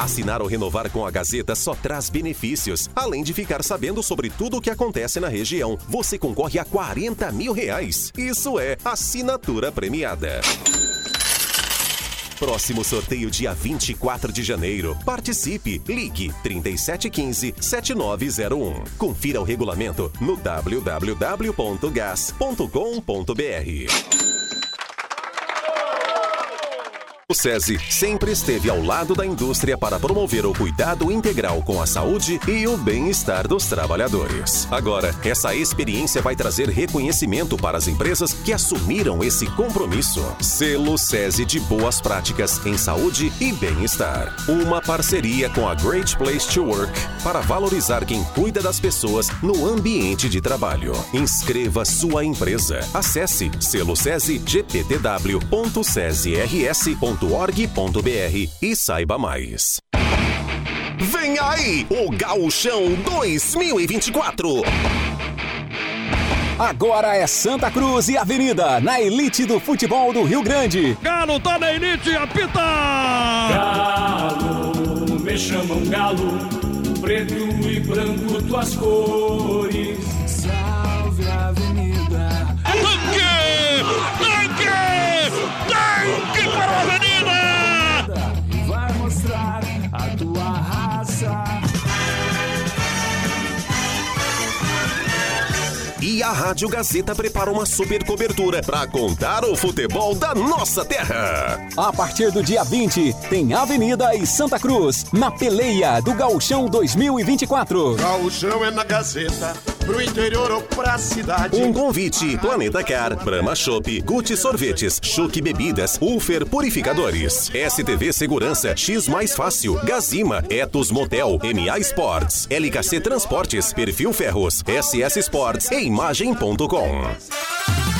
[SPEAKER 16] Assinar ou renovar com a Gazeta só traz benefícios. Além de ficar sabendo sobre tudo o que acontece na região, você concorre a 40 mil reais. Isso é assinatura premiada. Próximo sorteio dia 24 de janeiro. Participe. Ligue 3715 7901. Confira o regulamento no www.gas.com.br. O SESI sempre esteve ao lado da indústria para promover o cuidado integral com a saúde e o bem-estar dos trabalhadores. Agora, essa experiência vai trazer reconhecimento para as empresas que assumiram esse compromisso. Selo SESI de Boas Práticas em Saúde e Bem-Estar. Uma parceria com a Great Place to Work para valorizar quem cuida das pessoas no ambiente de trabalho. Inscreva sua empresa. Acesse selosesegptw.sesirs.org.br e saiba mais. Vem aí o Gauchão 2024.
[SPEAKER 17] Agora é Santa Cruz e Avenida, na elite do futebol do Rio Grande.
[SPEAKER 18] Galo tá na elite, apita!
[SPEAKER 19] Galo, me chamam Galo
[SPEAKER 18] preto e branco tuas cores. E a
[SPEAKER 16] Rádio Gazeta prepara uma super cobertura para contar o futebol da nossa terra.
[SPEAKER 17] A partir do dia 20, tem Avenida e Santa Cruz, na peleia do Gauchão 2024.
[SPEAKER 20] Gauchão é na Gazeta, pro interior ou pra cidade.
[SPEAKER 16] Um convite: Planeta Car, Brahma Shop, Gucci Sorvetes, Chuque Bebidas, Ufer Purificadores, STV Segurança, X Mais Fácil, Gazima, Etos Motel, MA Sports, LKC Transportes, Perfil Ferros, SS Sports e Imagem.com.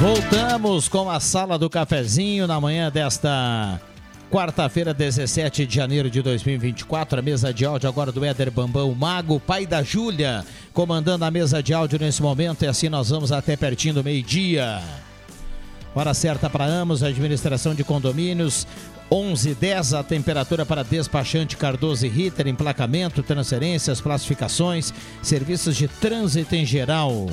[SPEAKER 1] Voltamos com a sala do cafezinho na manhã desta quarta-feira, 17 de janeiro de 2024. A mesa de áudio agora do Éder Bambão Mago, pai da Júlia, comandando a mesa de áudio nesse momento. E assim nós vamos até pertinho do meio-dia. Hora certa para Amos, administração de condomínios. 11:10 a temperatura para despachante Cardoso e Ritter, emplacamento, transferências, classificações, serviços de trânsito em geral.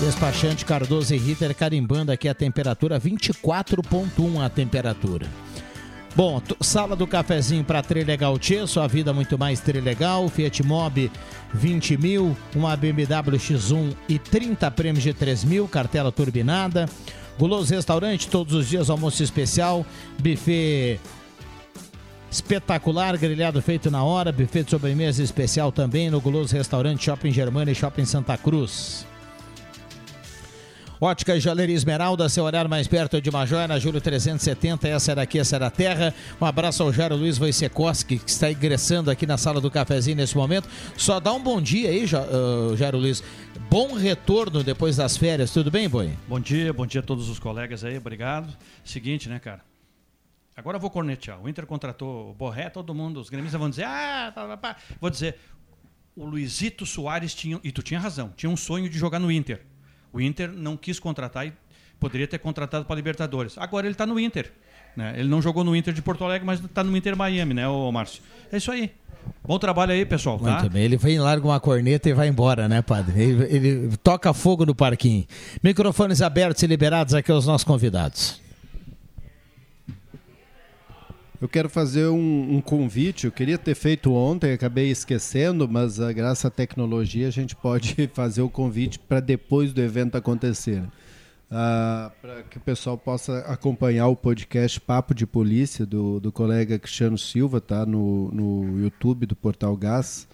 [SPEAKER 1] Despachante Cardoso e Ritter carimbando aqui a temperatura, 24.1 a temperatura. Bom, sala do cafezinho para Trilegal Tchê, sua vida muito mais Trilegal, Fiat Mobi 20 mil, uma BMW X1 e 30 prêmios de 3 mil, cartela turbinada. Guloso Restaurante, todos os dias almoço especial, buffet espetacular, grelhado feito na hora, buffet de sobremesa especial também no Guloso Restaurante Shopping Germana e Shopping Santa Cruz. Ótica e Joalheria Esmeralda, seu olhar mais perto de uma joia, na Júlio 370, essa era aqui, essa era a terra. Um abraço ao Jairo Luiz Wojciechowski, que está ingressando aqui na sala do cafezinho nesse momento. Só dá um bom dia aí, ah, Jairo Luiz. Bom retorno depois das férias, tudo bem, Boi?
[SPEAKER 21] Bom dia, bom dia a todos os colegas aí, obrigado. Seguinte, né, cara? Agora eu vou cornetear. O Inter contratou o Borré, todo mundo, os gremistas vão dizer, ah, vou dizer, o Luizito Soares tinha, e tu tinha razão, tinha um sonho de jogar no Inter. O Inter não quis contratar e poderia ter contratado para Libertadores. Agora ele está no Inter. Né? Ele não jogou no Inter de Porto Alegre, mas está no Inter Miami, né, ô Márcio? É isso aí. Bom trabalho aí, pessoal. Tá?
[SPEAKER 1] Muito bem. Ele vem, larga uma corneta e vai embora, né, padre? Ele, ele toca fogo no parquinho. Microfones abertos e liberados aqui aos nossos convidados.
[SPEAKER 6] Eu quero fazer um, um convite. Eu queria ter feito ontem, acabei esquecendo, mas ah, graças à tecnologia a gente pode [LAUGHS] fazer o convite para depois do evento acontecer. Ah, para que o pessoal possa acompanhar o podcast Papo de Polícia do, do colega Cristiano Silva, tá no, no YouTube do Portal Gás,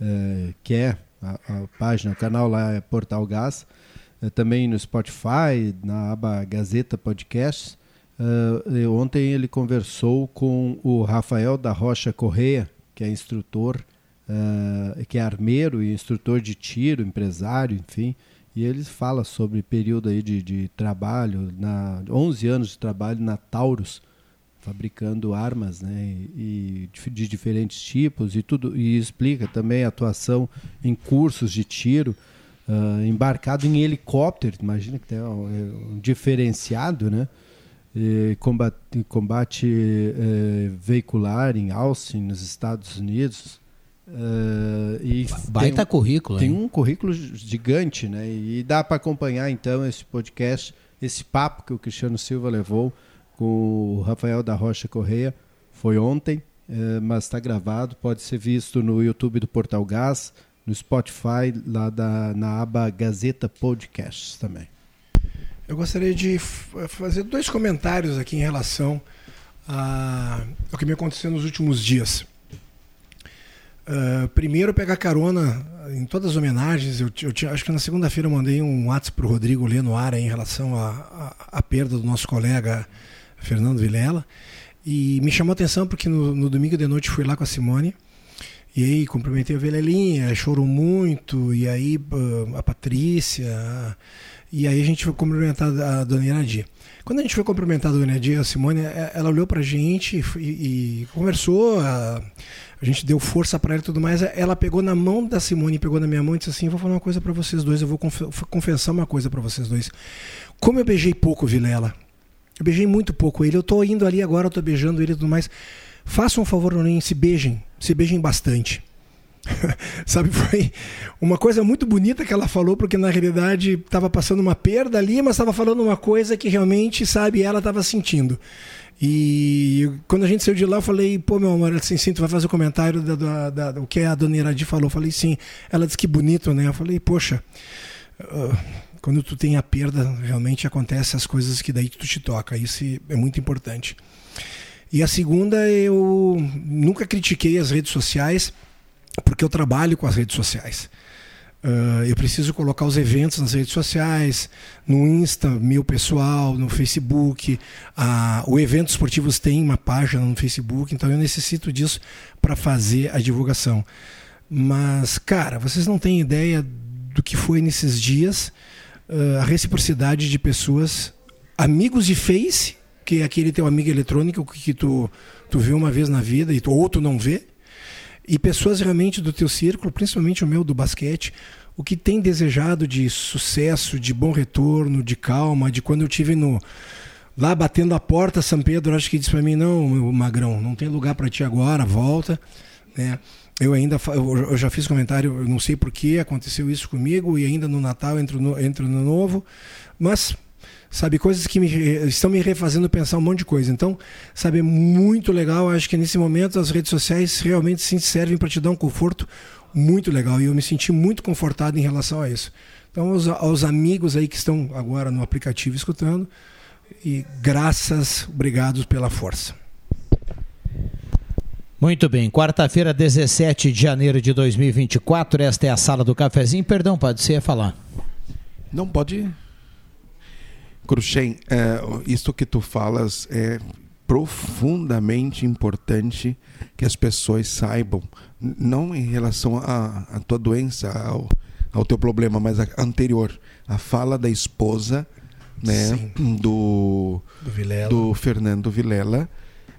[SPEAKER 6] eh, que é a, a página, o canal lá é Portal Gás, eh, também no Spotify, na aba Gazeta Podcasts. Uh, ontem ele conversou com o Rafael da Rocha Correia, que é instrutor, uh, que é armeiro e instrutor de tiro, empresário, enfim. E ele fala sobre período aí de, de trabalho, na 11 anos de trabalho na Taurus, fabricando armas né, e, e de diferentes tipos e tudo e explica também a atuação em cursos de tiro uh, embarcado em helicóptero imagina que tem um, um diferenciado né combate, combate eh, veicular em Austin, nos Estados Unidos. Uh, e
[SPEAKER 1] Baita
[SPEAKER 6] tem,
[SPEAKER 1] currículo.
[SPEAKER 6] Tem
[SPEAKER 1] hein?
[SPEAKER 6] um currículo gigante, né? E dá para acompanhar então esse podcast, esse papo que o Cristiano Silva levou com o Rafael da Rocha Correia. Foi ontem, uh, mas está gravado. Pode ser visto no YouTube do Portal Gás, no Spotify, lá da, na aba Gazeta Podcasts também.
[SPEAKER 4] Eu gostaria de fazer dois comentários aqui em relação a, ao que me aconteceu nos últimos dias. Uh, primeiro, pegar carona em todas as homenagens. Eu, eu tinha, acho que na segunda-feira eu mandei um WhatsApp para o Rodrigo ler no ar em relação à perda do nosso colega Fernando Vilela. E me chamou a atenção porque no, no domingo de noite fui lá com a Simone. E aí cumprimentei a Velelinha, chorou muito. E aí uh, a Patrícia. E aí a gente foi cumprimentar a dona Iradia. Quando a gente foi cumprimentar a dona Iradia, a Simone, é, ela olhou pra gente e, e conversou, a, a, gente deu força para ela e tudo mais. Ela pegou na mão da Simone, pegou na minha mão e disse assim: Vou falar uma coisa para vocês dois, eu vou confessar uma coisa para vocês dois. Como eu beijei pouco Vilela, eu beijei muito pouco ele, eu tô indo ali agora, eu tô beijando ele e tudo mais. Façam um favor, Noninho, se beijem, se beijem bastante. [LAUGHS] Sabe, foi uma coisa muito bonita que ela falou, porque na realidade estava passando uma perda ali, mas estava falando uma coisa que realmente, sabe, ela estava sentindo. E quando a gente saiu de lá, eu falei, pô, meu amor, assim, sim, tu vai fazer o um comentário da, da, da, do que a dona Iradi falou. Eu falei, sim. Ela disse que bonito, né? Eu falei, poxa, uh, quando tu tem a perda, realmente acontece as coisas que daí tu te toca. Isso é muito importante. E a segunda, eu nunca critiquei as redes sociais porque eu trabalho com as redes sociais. Uh, eu preciso colocar os eventos nas redes sociais, no Insta, meu pessoal, no Facebook. Uh, o Eventos Esportivos tem uma página no Facebook, então eu necessito disso para fazer a divulgação. Mas, cara, vocês não têm ideia do que foi nesses dias uh, a reciprocidade de pessoas, amigos de Face, que é aquele teu amigo eletrônico que tu, tu vê uma vez na vida e tu, ou tu não vê, e pessoas realmente do teu círculo, principalmente o meu do basquete, o que tem desejado de sucesso, de bom retorno, de calma, de quando eu tive no lá batendo a porta São Pedro, acho que disse para mim não, meu magrão, não tem lugar para ti agora, volta, né? Eu ainda eu já fiz comentário, eu não sei por que aconteceu isso comigo e ainda no Natal entro no, entro no novo, mas sabe? Coisas que me, estão me refazendo pensar um monte de coisa. Então, sabe, é muito legal. Acho que nesse momento as redes sociais realmente sim servem para te dar um conforto muito legal. E eu me senti muito confortado em relação a isso. Então, aos, aos amigos aí que estão agora no aplicativo escutando, e graças, obrigado pela força.
[SPEAKER 1] Muito bem, quarta-feira, 17 de janeiro de 2024, esta é a sala do cafezinho. Perdão, pode ser falar.
[SPEAKER 13] Não pode Cruxem, é, isso que tu falas é profundamente importante que as pessoas saibam, não em relação à tua doença, ao, ao teu problema, mas a anterior, a fala da esposa né, do,
[SPEAKER 4] do,
[SPEAKER 13] do Fernando Vilela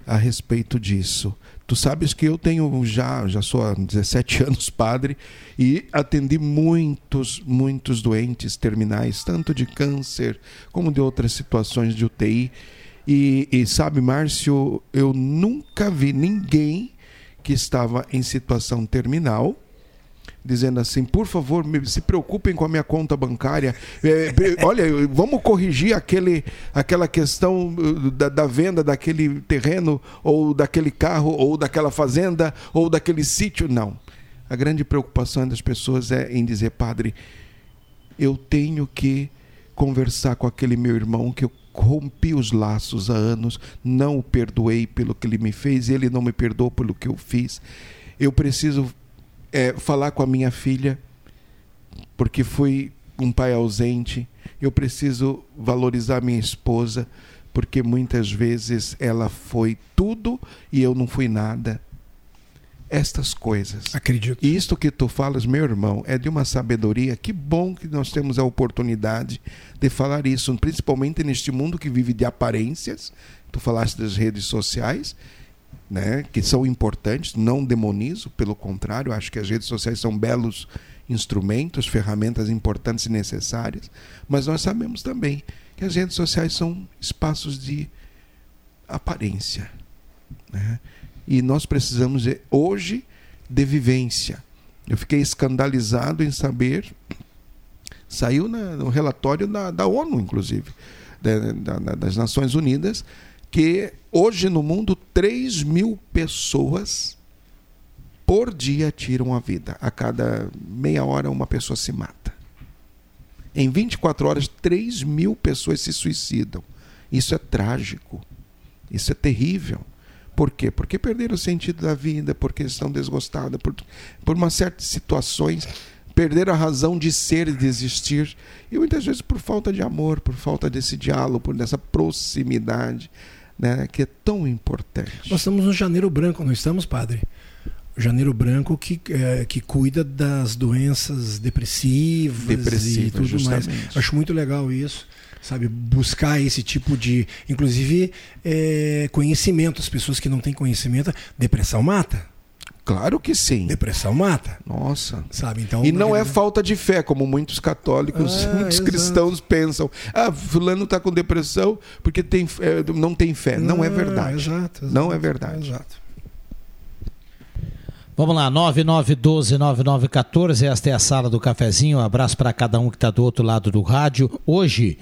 [SPEAKER 13] a respeito disso. Tu sabes que eu tenho já, já sou há 17 [LAUGHS] anos padre e atendi muitos, muitos doentes terminais, tanto de câncer como de outras situações de UTI. E, e sabe, Márcio, eu nunca vi ninguém que estava em situação terminal dizendo assim, por favor, se preocupem com a minha conta bancária. É, olha, vamos corrigir aquele, aquela questão uh, da, da venda daquele terreno, ou daquele carro, ou daquela fazenda, ou daquele sítio. Não. A grande preocupação das pessoas é em dizer, padre, eu tenho que conversar com aquele meu irmão que eu rompi os laços há anos, não o perdoei pelo que ele me fez, ele não me perdoou pelo que eu fiz. Eu preciso é, falar com a minha filha, porque fui um pai ausente. Eu preciso valorizar minha esposa, porque muitas vezes ela foi tudo e eu não fui nada. Estas coisas.
[SPEAKER 4] Acredito.
[SPEAKER 13] E isto que tu falas, meu irmão, é de uma sabedoria. Que bom que nós temos a oportunidade de falar isso, principalmente neste mundo que vive de aparências. Tu falaste das redes sociais, né, que são importantes, não demonizo, pelo contrário, acho que as redes sociais são belos instrumentos, ferramentas importantes e necessárias, mas nós sabemos também que as redes sociais são espaços de aparência. Né? E nós precisamos, de, hoje, de vivência. Eu fiquei escandalizado em saber, saiu na- no relatório da, da ONU, inclusive, da- da- da- das Nações Unidas, que hoje no mundo 3 mil pessoas por dia tiram a vida. A cada meia hora uma pessoa se mata. Em 24 horas, 3 mil pessoas se suicidam. Isso é trágico. Isso é terrível. Por quê? Porque perderam o sentido da vida, porque estão desgostadas, por, por uma de situações, perderam a razão de ser e de existir. E muitas vezes por falta de amor, por falta desse diálogo, por dessa proximidade, né, que é tão importante.
[SPEAKER 4] Nós estamos no Janeiro Branco, não estamos, padre? Janeiro Branco que, é, que cuida das doenças depressivas, e
[SPEAKER 13] Depressivas,
[SPEAKER 4] tudo
[SPEAKER 13] justamente.
[SPEAKER 4] mais. Acho muito legal isso, sabe? Buscar esse tipo de. Inclusive, é, conhecimento. As pessoas que não têm conhecimento, depressão mata.
[SPEAKER 13] Claro que sim.
[SPEAKER 4] Depressão mata.
[SPEAKER 13] Nossa.
[SPEAKER 4] Sabe? Então,
[SPEAKER 13] e não é
[SPEAKER 4] verdade-
[SPEAKER 13] falta de fé, como muitos católicos,
[SPEAKER 4] Ah,
[SPEAKER 13] muitos
[SPEAKER 4] exato.
[SPEAKER 13] cristãos pensam. Ah, fulano está com depressão porque tem, é, não tem fé. Não, é
[SPEAKER 4] Ah,
[SPEAKER 13] verdade.
[SPEAKER 4] exato,
[SPEAKER 13] Não é verdade.
[SPEAKER 4] Exato.
[SPEAKER 1] Vamos lá, 9912-9914, esta é a sala do cafezinho. Um abraço para cada um que está do outro lado do rádio. Hoje,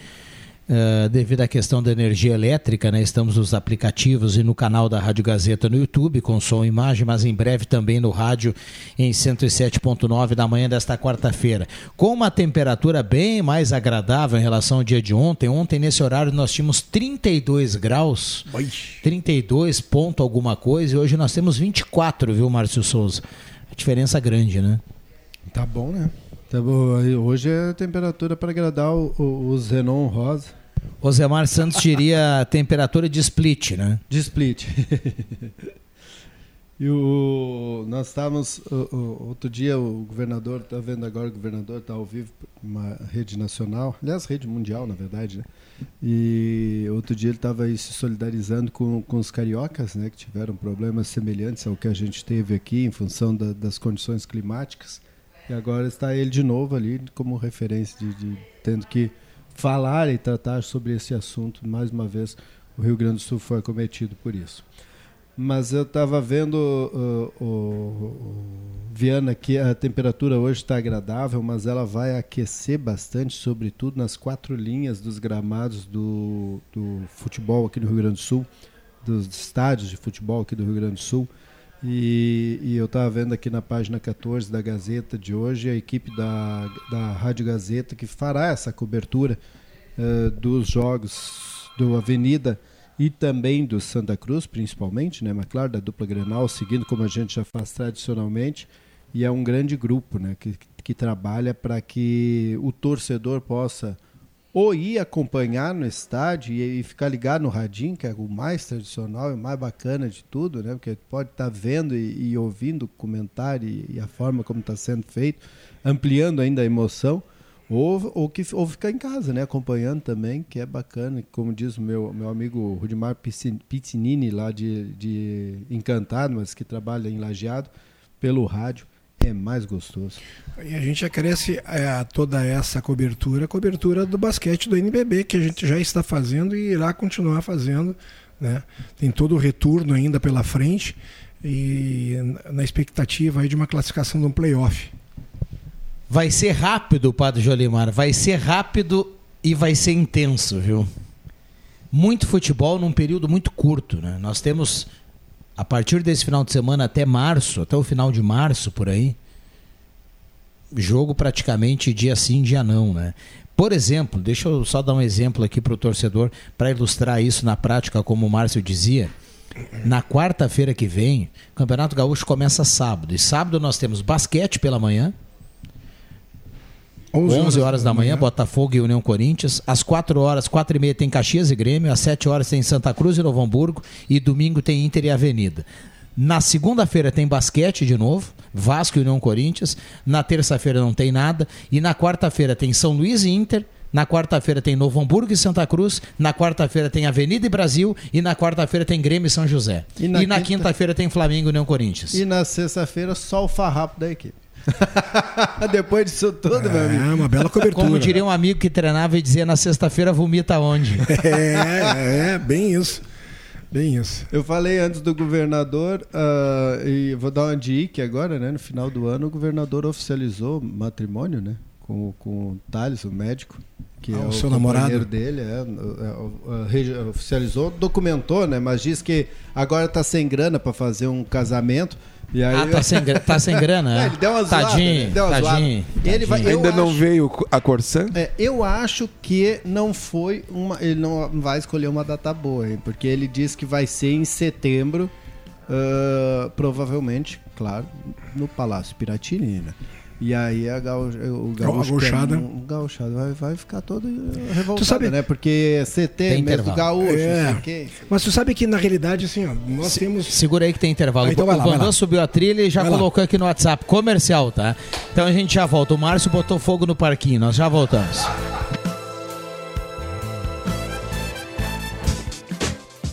[SPEAKER 1] eh, devido à questão da energia elétrica, né, estamos nos aplicativos e no canal da Rádio Gazeta no YouTube, com som e imagem, mas em breve também no rádio em 107.9 da manhã desta quarta-feira. Com uma temperatura bem mais agradável em relação ao dia de ontem. Ontem, nesse horário, nós tínhamos 32 graus. 32 ponto alguma coisa, e hoje nós temos 24, viu, Márcio Souza? A diferença grande, né?
[SPEAKER 6] Tá bom, né? Tá bom. Hoje é a temperatura para agradar o, o, o Zenon Rosa.
[SPEAKER 1] Osemar Santos diria temperatura de split, né?
[SPEAKER 6] De split. [LAUGHS] e o, nós estávamos. o- o- outro dia o governador, está vendo agora o governador está ao vivo, uma rede nacional, aliás, rede mundial, na verdade, né? E outro dia ele estava se solidarizando com, com os cariocas, né? Que tiveram problemas semelhantes ao que a gente teve aqui em função da- das condições climáticas. E agora está ele de novo ali como referência, de, de- tendo que falar e tratar sobre esse assunto. Mais uma vez, o Rio Grande do Sul foi acometido por isso. Mas eu estava vendo uh, Viana que a temperatura hoje está agradável, mas ela vai aquecer bastante, sobretudo nas quatro linhas dos gramados do, do futebol aqui no Rio Grande do Sul, dos estádios de futebol aqui do Rio Grande do Sul. E, e eu estava vendo aqui na página 14 da Gazeta de hoje a equipe da, da Rádio Gazeta que fará essa cobertura eh, dos jogos do Avenida e também do Santa Cruz, principalmente, né? Mas claro, da dupla Grenal, seguindo como a gente já faz tradicionalmente. E é um grande grupo, né? Que, que trabalha para que o torcedor possa ou ir acompanhar no estádio e, ficar ligado no radinho, que é o mais tradicional e o mais bacana de tudo, né? Porque pode estar vendo e, e ouvindo o comentário e, e a forma como está sendo feito, ampliando ainda a emoção, ou, ou, que, ou ficar em casa, né? Acompanhando também, que é bacana. Como diz o meu, meu amigo Rudimar Pizzanini, lá de, de Encantado, mas que trabalha em Lajeado, pelo rádio. É mais gostoso.
[SPEAKER 4] E a gente acresce é, a toda essa cobertura, a cobertura do basquete do NBB, que a gente já está fazendo e irá continuar fazendo. Né? Tem todo o retorno ainda pela frente e na expectativa aí de uma classificação de um playoff.
[SPEAKER 1] Vai ser rápido, Padre Jolimar. Vai ser rápido e vai ser intenso, viu? Muito futebol num período muito curto, né? Nós temos a partir desse final de semana até março, até o final de março por aí, jogo praticamente dia sim, dia não, né? Por exemplo, deixa eu só dar um exemplo aqui para o torcedor para ilustrar isso na prática, como o Márcio dizia. Na quarta-feira que vem, o Campeonato Gaúcho começa sábado. E sábado nós temos basquete pela manhã, 11 horas, horas da manhã, Botafogo e União Corinthians. Às 4 horas, 4 e meia tem Caxias e Grêmio. Às 7 horas tem Santa Cruz e Novo Hamburgo. E domingo tem Inter e Avenida. Na segunda-feira tem basquete de novo, Vasco e União Corinthians. Na terça-feira não tem nada. E na quarta-feira tem São Luís e Inter. Na quarta-feira tem Novo Hamburgo e Santa Cruz. Na quarta-feira tem Avenida e Brasil. E na quarta-feira tem Grêmio e São José. E na, na quinta-feira tem Flamengo e União Corinthians.
[SPEAKER 6] E na sexta-feira só o farrapo da equipe. [LAUGHS] Depois disso tudo,
[SPEAKER 4] é,
[SPEAKER 6] meu amigo.
[SPEAKER 4] É, uma bela cobertura.
[SPEAKER 1] Como diria um amigo que treinava e dizia na sexta-feira vomita onde? [LAUGHS]
[SPEAKER 4] É, é, bem isso. Bem isso.
[SPEAKER 6] Eu falei antes do governador, uh, e vou dar uma dica agora, né? No final do ano, o governador oficializou matrimônio, né? Com, com o Thales, o médico, que
[SPEAKER 4] Ah,
[SPEAKER 6] é
[SPEAKER 4] o
[SPEAKER 6] o
[SPEAKER 4] seu namorado?
[SPEAKER 6] dele, é, é, é, oficializou, documentou, né? Mas diz que agora tá sem grana para fazer um casamento. E aí...
[SPEAKER 1] Ah, tá sem, tá sem grana, [LAUGHS] é?
[SPEAKER 6] Ele deu uma zoada,
[SPEAKER 1] Tadinho,
[SPEAKER 6] né? deu uma
[SPEAKER 1] tadinho,
[SPEAKER 6] zoada. Ele vai,
[SPEAKER 13] Ainda não
[SPEAKER 6] acho-
[SPEAKER 13] veio a Corsã?
[SPEAKER 6] é, eu acho que não foi uma. Ele não vai escolher uma data boa, hein? Porque ele diz que vai ser em setembro, ah, provavelmente, claro, no Palácio Piratini, né? E aí a o gaúcho, é
[SPEAKER 4] gauchada.
[SPEAKER 6] um- o gauchado vai, vai ficar todo revoltado,
[SPEAKER 4] Tu sabe-
[SPEAKER 6] né? Porque CT, mês do gaúcho, não sei
[SPEAKER 4] É.
[SPEAKER 6] o quê.
[SPEAKER 4] Mas tu sabe que na realidade, assim, ó, nós temos.
[SPEAKER 1] Segura aí que tem intervalo.
[SPEAKER 4] Ah, então
[SPEAKER 1] o
[SPEAKER 4] vai lá, lá.
[SPEAKER 1] subiu a trilha e já
[SPEAKER 4] Vai lá.
[SPEAKER 1] colocou aqui no WhatsApp comercial, tá? Então a gente já volta. O Márcio botou fogo no parquinho, nós já voltamos.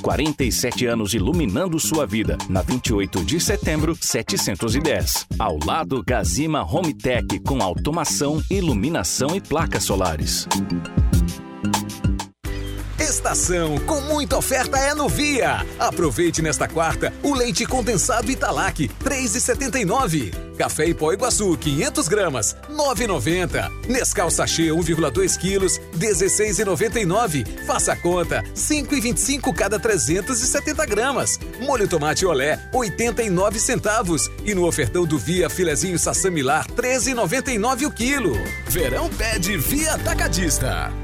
[SPEAKER 17] 47 anos iluminando sua vida. Na 28 de setembro, 710. Ao lado, Gazima Home Tech com automação, iluminação e placas solares.
[SPEAKER 11] Estação com muita oferta é no Via. Aproveite nesta quarta o leite condensado Italac, 3,79. Café em pó Iguaçu, 500 gramas, 9,90. Nescau sachê 1,2 quilos, 16,99. Faça a conta, 5,25 cada 370 gramas. Molho tomate olé, 89 centavos. E no ofertão do Via filezinho sassamilar, 13,99 o quilo. Verão pede Via Atacadista.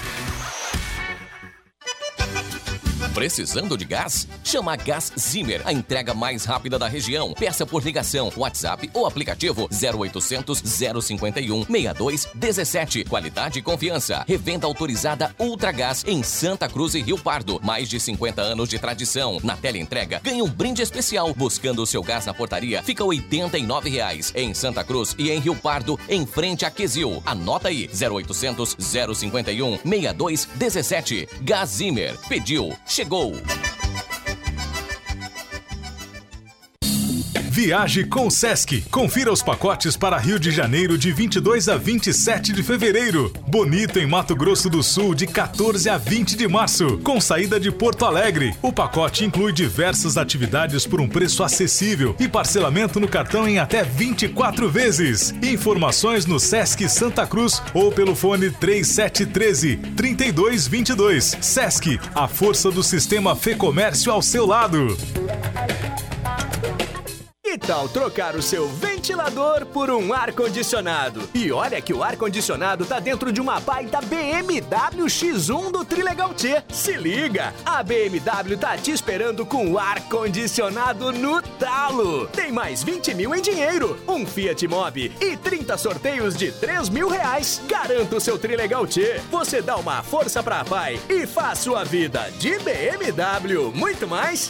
[SPEAKER 22] Precisando de gás? Chama Gás Zimmer, a entrega mais rápida da região. Peça por ligação, WhatsApp ou aplicativo 0800 051 6217. Qualidade e confiança. Revenda autorizada Ultragás em Santa Cruz e Rio Pardo. Mais de 50 anos de tradição. Na tela entrega, ganhe um brinde especial. Buscando o seu gás na portaria, fica 89 reais. Em Santa Cruz e em Rio Pardo, em frente a Quesil. Anota aí, 0800 051 6217. Gás Zimmer. Pediu chegou.
[SPEAKER 23] Viaje com o Sesc. Confira os pacotes para Rio de Janeiro de 22 a 27 de fevereiro. Bonito em Mato Grosso do Sul de 14 a 20 de março, com saída de Porto Alegre. O pacote inclui diversas atividades por um preço acessível e parcelamento no cartão em até 24 vezes. Informações no Sesc Santa Cruz ou pelo fone 3713 3222. Sesc, a força do sistema Fê Comércio ao seu lado.
[SPEAKER 24] Que tal trocar o seu ventilador por um ar-condicionado? E olha que o ar-condicionado tá dentro de uma baita BMW X1 do Trilegal T. Se liga! A BMW tá te esperando com o ar-condicionado no talo. Tem mais 20 mil em dinheiro, um Fiat Mobi e 30 sorteios de 3 mil reais. Garanta o seu Trilegal T. Você dá uma força pra pai e faz sua vida de BMW muito mais.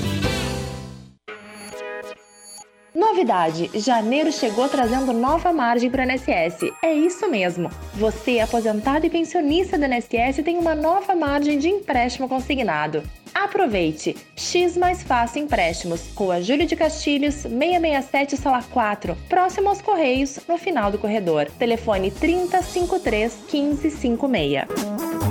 [SPEAKER 25] Novidade: janeiro chegou trazendo nova margem para o INSS. É isso mesmo. Você, aposentado e pensionista do INSS, tem uma nova margem de empréstimo consignado. Aproveite! X mais fácil empréstimos, Rua Júlio de Castilhos, 667 Sala 4, próximo aos Correios, no final do corredor. Telefone 3053 1556.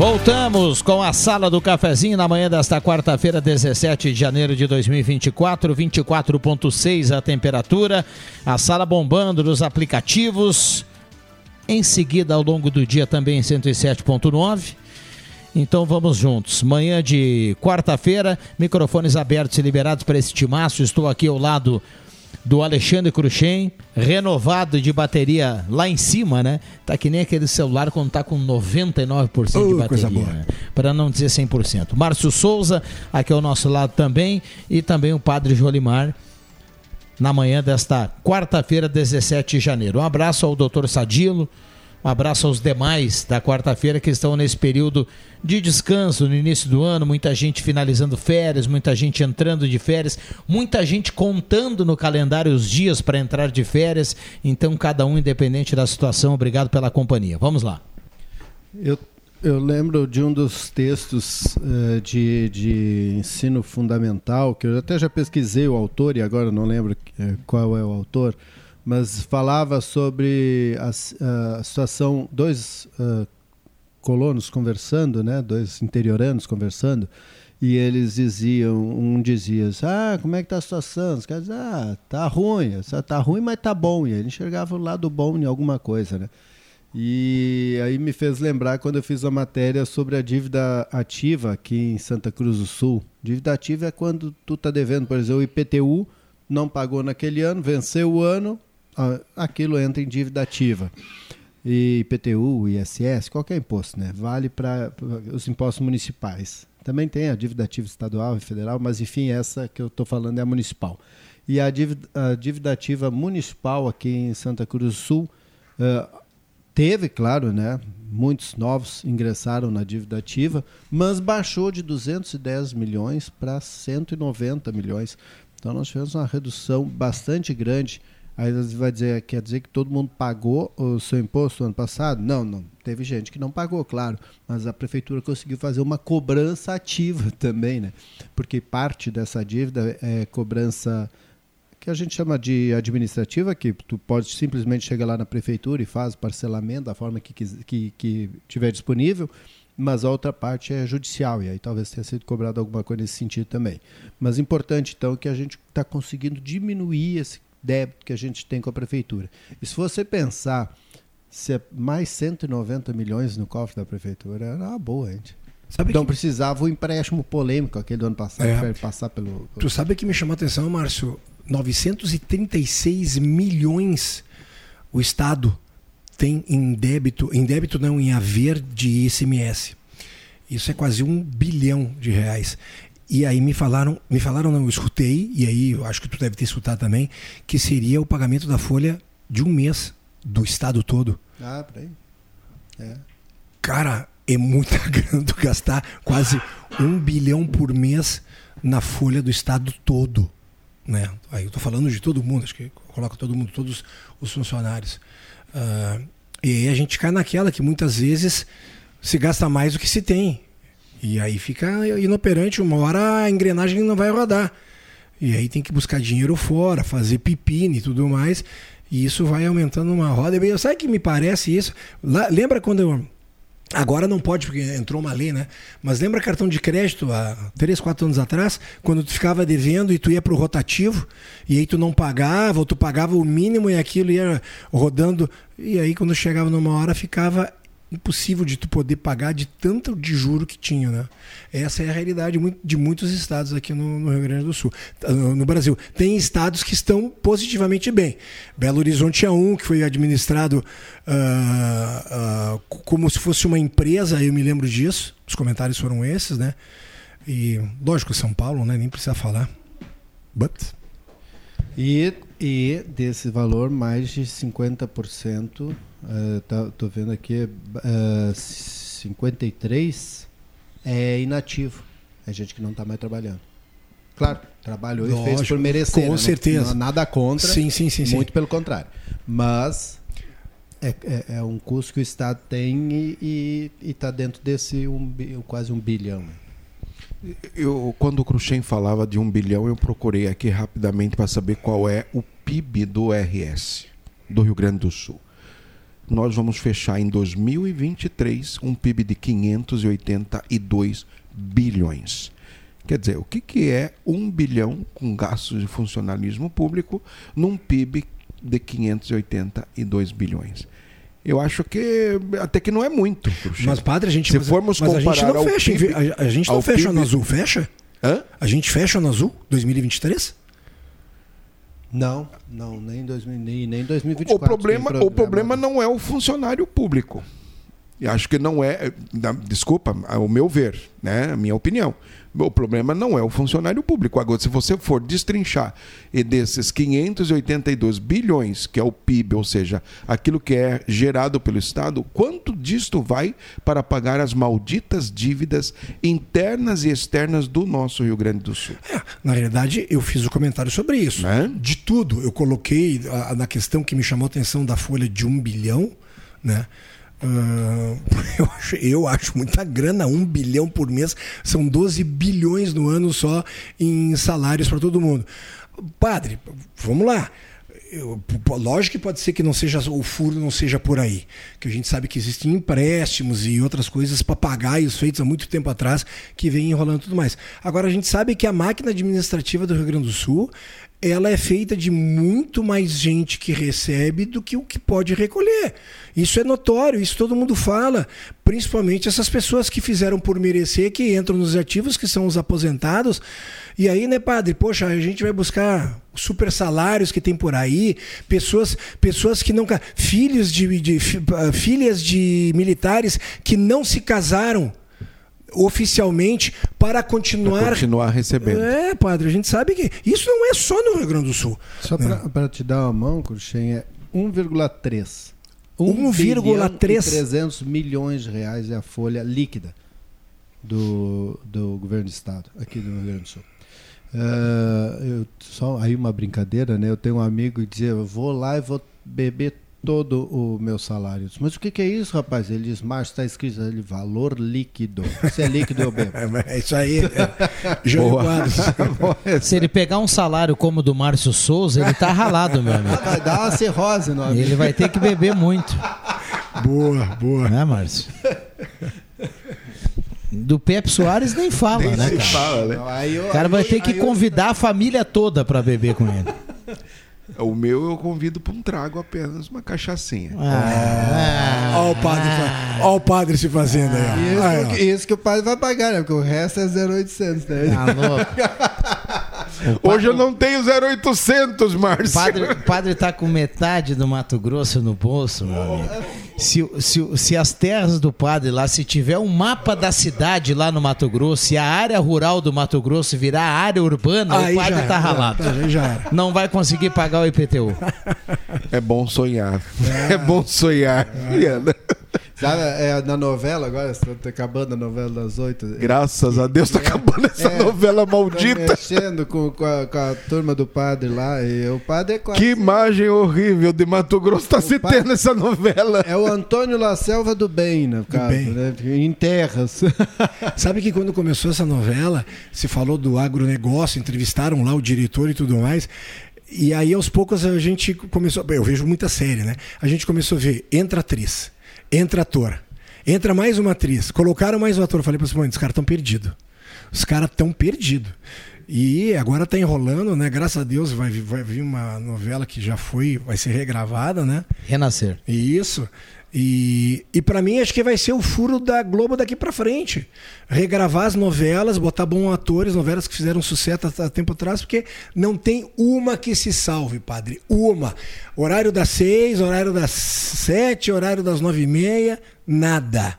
[SPEAKER 1] Voltamos com a sala do cafezinho na manhã desta quarta-feira, 17 de janeiro de 2024, 24,6 a temperatura. A sala bombando nos aplicativos. Em seguida, ao longo do dia, também 107,9. Então vamos juntos. Manhã de quarta-feira, microfones abertos e liberados para esse timaço. Estou aqui ao lado do Alexandre Cruxem, renovado de bateria lá em cima, né? Tá que nem aquele celular quando tá com 99%
[SPEAKER 4] Oh,
[SPEAKER 1] de bateria, né? para não dizer 100%. Márcio Souza, aqui ao nosso lado também, e também o Padre Jolimar, na manhã desta quarta-feira, 17 de janeiro. Um abraço ao doutor Sadilo, um abraço aos demais da quarta-feira que estão nesse período de descanso no início do ano, muita gente finalizando férias, muita gente entrando de férias, muita gente contando no calendário os dias para entrar de férias. Então, cada um independente da situação, obrigado pela companhia. Vamos lá.
[SPEAKER 6] Eu, eu lembro de um dos textos eh, de, de ensino fundamental, que eu até já pesquisei o autor e agora não lembro eh, qual é o autor, mas falava sobre a, a situação, dois ah, colonos conversando, né, dois interioranos conversando, e eles diziam, um dizia, ah, como é que tá a situação? Os caras, ah, tá ruim, Essa tá ruim, mas tá bom, e ele enxergava o lado bom em alguma coisa, né? E aí me fez lembrar quando eu fiz a matéria sobre a dívida ativa aqui em Santa Cruz do Sul. Dívida ativa é quando tu tá devendo, por exemplo, o IPTU não pagou naquele ano, venceu o ano, aquilo entra em dívida ativa. E IPTU, ISS, qualquer imposto, né? Vale para os impostos municipais. Também tem a dívida ativa estadual e federal, mas enfim, essa que eu estou falando é a municipal. E a dívida, a dívida ativa municipal aqui em Santa Cruz do Sul uh, teve, claro, né? Muitos novos ingressaram na dívida ativa, mas baixou de 210 milhões para 190 milhões. Então nós tivemos uma redução bastante grande. Aí você vai dizer, quer dizer que todo mundo pagou o seu imposto no ano passado? Não, não. Teve gente que não pagou, claro. Mas a prefeitura conseguiu fazer uma cobrança ativa [LAUGHS] também, né? Porque parte dessa dívida é cobrança que a gente chama de administrativa, que tu pode simplesmente chegar lá na prefeitura e faz parcelamento da forma que, que, que tiver disponível, mas a outra parte é judicial, e aí talvez tenha sido cobrado alguma coisa nesse sentido também. Mas importante, então, que a gente está conseguindo diminuir esse débito que a gente tem com a prefeitura. E se você pensar, se é mais 190 milhões no cofre da prefeitura, era uma boa, gente. Sabe então que... precisava o empréstimo polêmico, aquele do ano passado, é. passar pelo, pelo...
[SPEAKER 4] Tu sabe que me chamou a atenção, Márcio? 936 milhões o Estado tem em débito, em débito não, em haver de ICMS. Isso é quase um bilhão de reais. E aí me falaram, me falaram, não, eu escutei, e aí eu acho que tu deve ter escutado também, que seria o pagamento da folha de um mês do Estado todo.
[SPEAKER 6] Ah, peraí. É.
[SPEAKER 4] Cara, é muita [LAUGHS] grana tu gastar quase um bilhão por mês na folha do Estado todo. Né? Aí eu estou falando de todo mundo, acho que coloca todo mundo, todos os funcionários. Uh, e aí a gente cai naquela que muitas vezes se gasta mais do que se tem. E aí fica inoperante, uma hora a engrenagem não vai rodar. E aí tem que buscar dinheiro fora, fazer pepino e tudo mais. E isso vai aumentando uma roda. E sabe que me parece isso? Lá, lembra quando eu Agora não pode, porque entrou uma lei, né? Mas lembra cartão de crédito há 3, 4 anos atrás, quando tu ficava devendo e tu ia pro rotativo, e aí tu não pagava, ou tu pagava o mínimo e aquilo ia rodando. E aí quando chegava numa hora ficava impossível de tu poder pagar de tanto de juro que tinha, né? Essa é a realidade de muitos estados aqui no, Rio Grande do Sul, no Brasil. Tem estados que estão positivamente bem. Belo Horizonte é um que foi administrado uh, uh, como se fosse uma empresa, eu me lembro disso. Os comentários foram esses, né? E lógico, São Paulo, né? Nem precisa falar. But
[SPEAKER 6] e, e desse valor, mais de 50% Uh, tá, tô vendo aqui, uh, 53 é inativo. É gente que não está mais trabalhando. Claro, trabalhou Lógico, e fez por merecer.
[SPEAKER 4] Com
[SPEAKER 6] né?
[SPEAKER 4] certeza.
[SPEAKER 6] Não, nada contra.
[SPEAKER 4] Sim, sim, sim.
[SPEAKER 6] Muito
[SPEAKER 4] sim.
[SPEAKER 6] pelo contrário. Mas é, é, é, um custo que o Estado tem e está dentro desse um, quase um bilhão.
[SPEAKER 13] Eu, quando o Cruxem falava de um bilhão, eu procurei aqui rapidamente para saber qual é o PIB do RS, do Rio Grande do Sul nós vamos fechar em 2023 um PIB de 582 bilhões. Quer dizer, o que, que é um bilhão com gastos de funcionalismo público num PIB de 582 bilhões? Eu acho que até que não é muito.
[SPEAKER 4] Mas, padre, a gente,
[SPEAKER 13] se formos
[SPEAKER 4] mas
[SPEAKER 13] comparar
[SPEAKER 4] a gente não fecha,
[SPEAKER 13] PIB,
[SPEAKER 4] a, a gente não fecha PIB, no azul, fecha?
[SPEAKER 13] Hã?
[SPEAKER 4] A gente fecha no azul 2023?
[SPEAKER 6] Não, não, nem em 2000, nem, nem 2024.
[SPEAKER 13] O problema, o problema não é o funcionário público. E acho que não é, desculpa, o meu ver, né, a minha opinião. O problema não é o funcionário público. Agora, se você for destrinchar e desses 582 bilhões, que é o PIB, ou seja, aquilo que é gerado pelo Estado, quanto disto vai para pagar as malditas dívidas internas e externas do nosso Rio Grande do Sul?
[SPEAKER 4] É, na realidade, eu fiz o um comentário sobre isso.
[SPEAKER 13] É?
[SPEAKER 4] De tudo. Eu coloquei a, na questão que me chamou a atenção da folha de um bilhão, né? Uh, [LAUGHS] eu, acho, eu acho muita grana, um bilhão por mês, são 12 bilhões no ano só em salários para todo mundo. Padre, vamos lá. Eu, lógico que pode ser que não seja o furo não seja por aí, que a gente sabe que existem empréstimos e outras coisas papagaios feitos há muito tempo atrás que vem enrolando tudo mais. Agora a gente sabe que a máquina administrativa do Rio Grande do Sul ela é feita de muito mais gente que recebe do que o que pode recolher. Isso é notório, isso todo mundo fala, principalmente essas pessoas que fizeram por merecer, que entram nos ativos, que são os aposentados. E aí, né, padre, poxa, a gente vai buscar super salários que tem por aí, pessoas, pessoas que não filhos de, de fi- filhas de militares que não se casaram oficialmente para continuar
[SPEAKER 13] Pra continuar recebendo.
[SPEAKER 4] É, padre, a gente sabe que isso não é só no Rio Grande do Sul.
[SPEAKER 6] Só
[SPEAKER 4] né?
[SPEAKER 6] para te dar uma mão, Cruxem, é 1,3.
[SPEAKER 4] 1,3.
[SPEAKER 6] bilhão e 300 milhões de reais é a folha líquida do, do governo do estado, aqui do Rio Grande do Sul. Ah, eu, só aí uma brincadeira, né? Eu tenho um amigo que dizia, eu vou lá e vou beber todo o meu salário. Mas o que, que é isso, rapaz? Ele diz, mas está escrito ali, valor líquido. Se é líquido, eu bebo. [LAUGHS]
[SPEAKER 4] É isso aí. [LAUGHS]
[SPEAKER 1] Boa.
[SPEAKER 4] Quadros. [LAUGHS]
[SPEAKER 1] Se ele pegar um salário como o do Márcio Souza, ele tá ralado, meu amigo.
[SPEAKER 6] Vai dar uma cirrose no amigo.
[SPEAKER 1] Ele vai ter que beber muito.
[SPEAKER 4] Boa, boa.
[SPEAKER 1] Né, Márcio? Do Pepe Soares nem fala,
[SPEAKER 13] Nem
[SPEAKER 1] né, cara?
[SPEAKER 13] fala, né?
[SPEAKER 6] Não, aí
[SPEAKER 1] O cara vai ter que
[SPEAKER 6] eu-
[SPEAKER 1] convidar a família toda pra beber com ele.
[SPEAKER 13] O meu eu convido para um trago apenas, uma cachaçinha.
[SPEAKER 1] Ah.
[SPEAKER 4] Olha o padre, fa- ó o padre se fazendo aí. ó.
[SPEAKER 6] Isso,
[SPEAKER 4] ó.
[SPEAKER 6] que- isso que o padre vai pagar, né? Porque o resto é 0,800, né? [LAUGHS]
[SPEAKER 13] Hoje eu não tenho 0800,
[SPEAKER 1] O
[SPEAKER 13] Márcio.
[SPEAKER 1] padre, o padre tá com metade do Mato Grosso no bolso, meu amigo. Se, o- se, o- se as terras do padre lá, se tiver um mapa da cidade lá no Mato Grosso e a área rural do Mato Grosso virar área urbana,
[SPEAKER 4] Aí
[SPEAKER 1] o padre
[SPEAKER 4] já
[SPEAKER 1] tá
[SPEAKER 4] era,
[SPEAKER 1] ralado.
[SPEAKER 4] já era.
[SPEAKER 1] Não vai conseguir pagar o IPTU.
[SPEAKER 13] É bom sonhar. É, bom sonhar. Viana.
[SPEAKER 6] Sabe, é, na novela agora, está acabando a novela das oito.
[SPEAKER 13] Graças a Deus tá acabando essa novela
[SPEAKER 6] Tá
[SPEAKER 13] maldita.
[SPEAKER 6] mexendo com, com, a, com a turma do padre lá. E o padre é quase.
[SPEAKER 13] Que imagem horrível de Mato Grosso tá se tendo essa novela.
[SPEAKER 6] É o Antônio La Selva do Bem, no caso,
[SPEAKER 4] bem.
[SPEAKER 6] né? Em terras. [LAUGHS]
[SPEAKER 4] Sabe que quando começou essa novela, se falou do agronegócio, entrevistaram lá o diretor e tudo mais. E aí, aos poucos, a gente começou. Eu vejo muita série, né? A gente começou a ver: entra atriz, entra ator, entra mais uma atriz, colocaram mais um ator. Falei para os caras estão perdidos. Os caras estão perdidos. E agora tá enrolando, né? Graças a Deus vai, vir- vai vir uma novela que já foi, vai ser regravada, né?
[SPEAKER 1] Renascer.
[SPEAKER 4] Isso. E, e para mim acho que vai ser o furo da Globo daqui para frente. Regravar as novelas, botar bons atores, novelas que fizeram sucesso há há tempo atrás, porque não tem uma que se salve, padre. Uma. Horário das seis, horário das sete, horário das nove e meia, nada.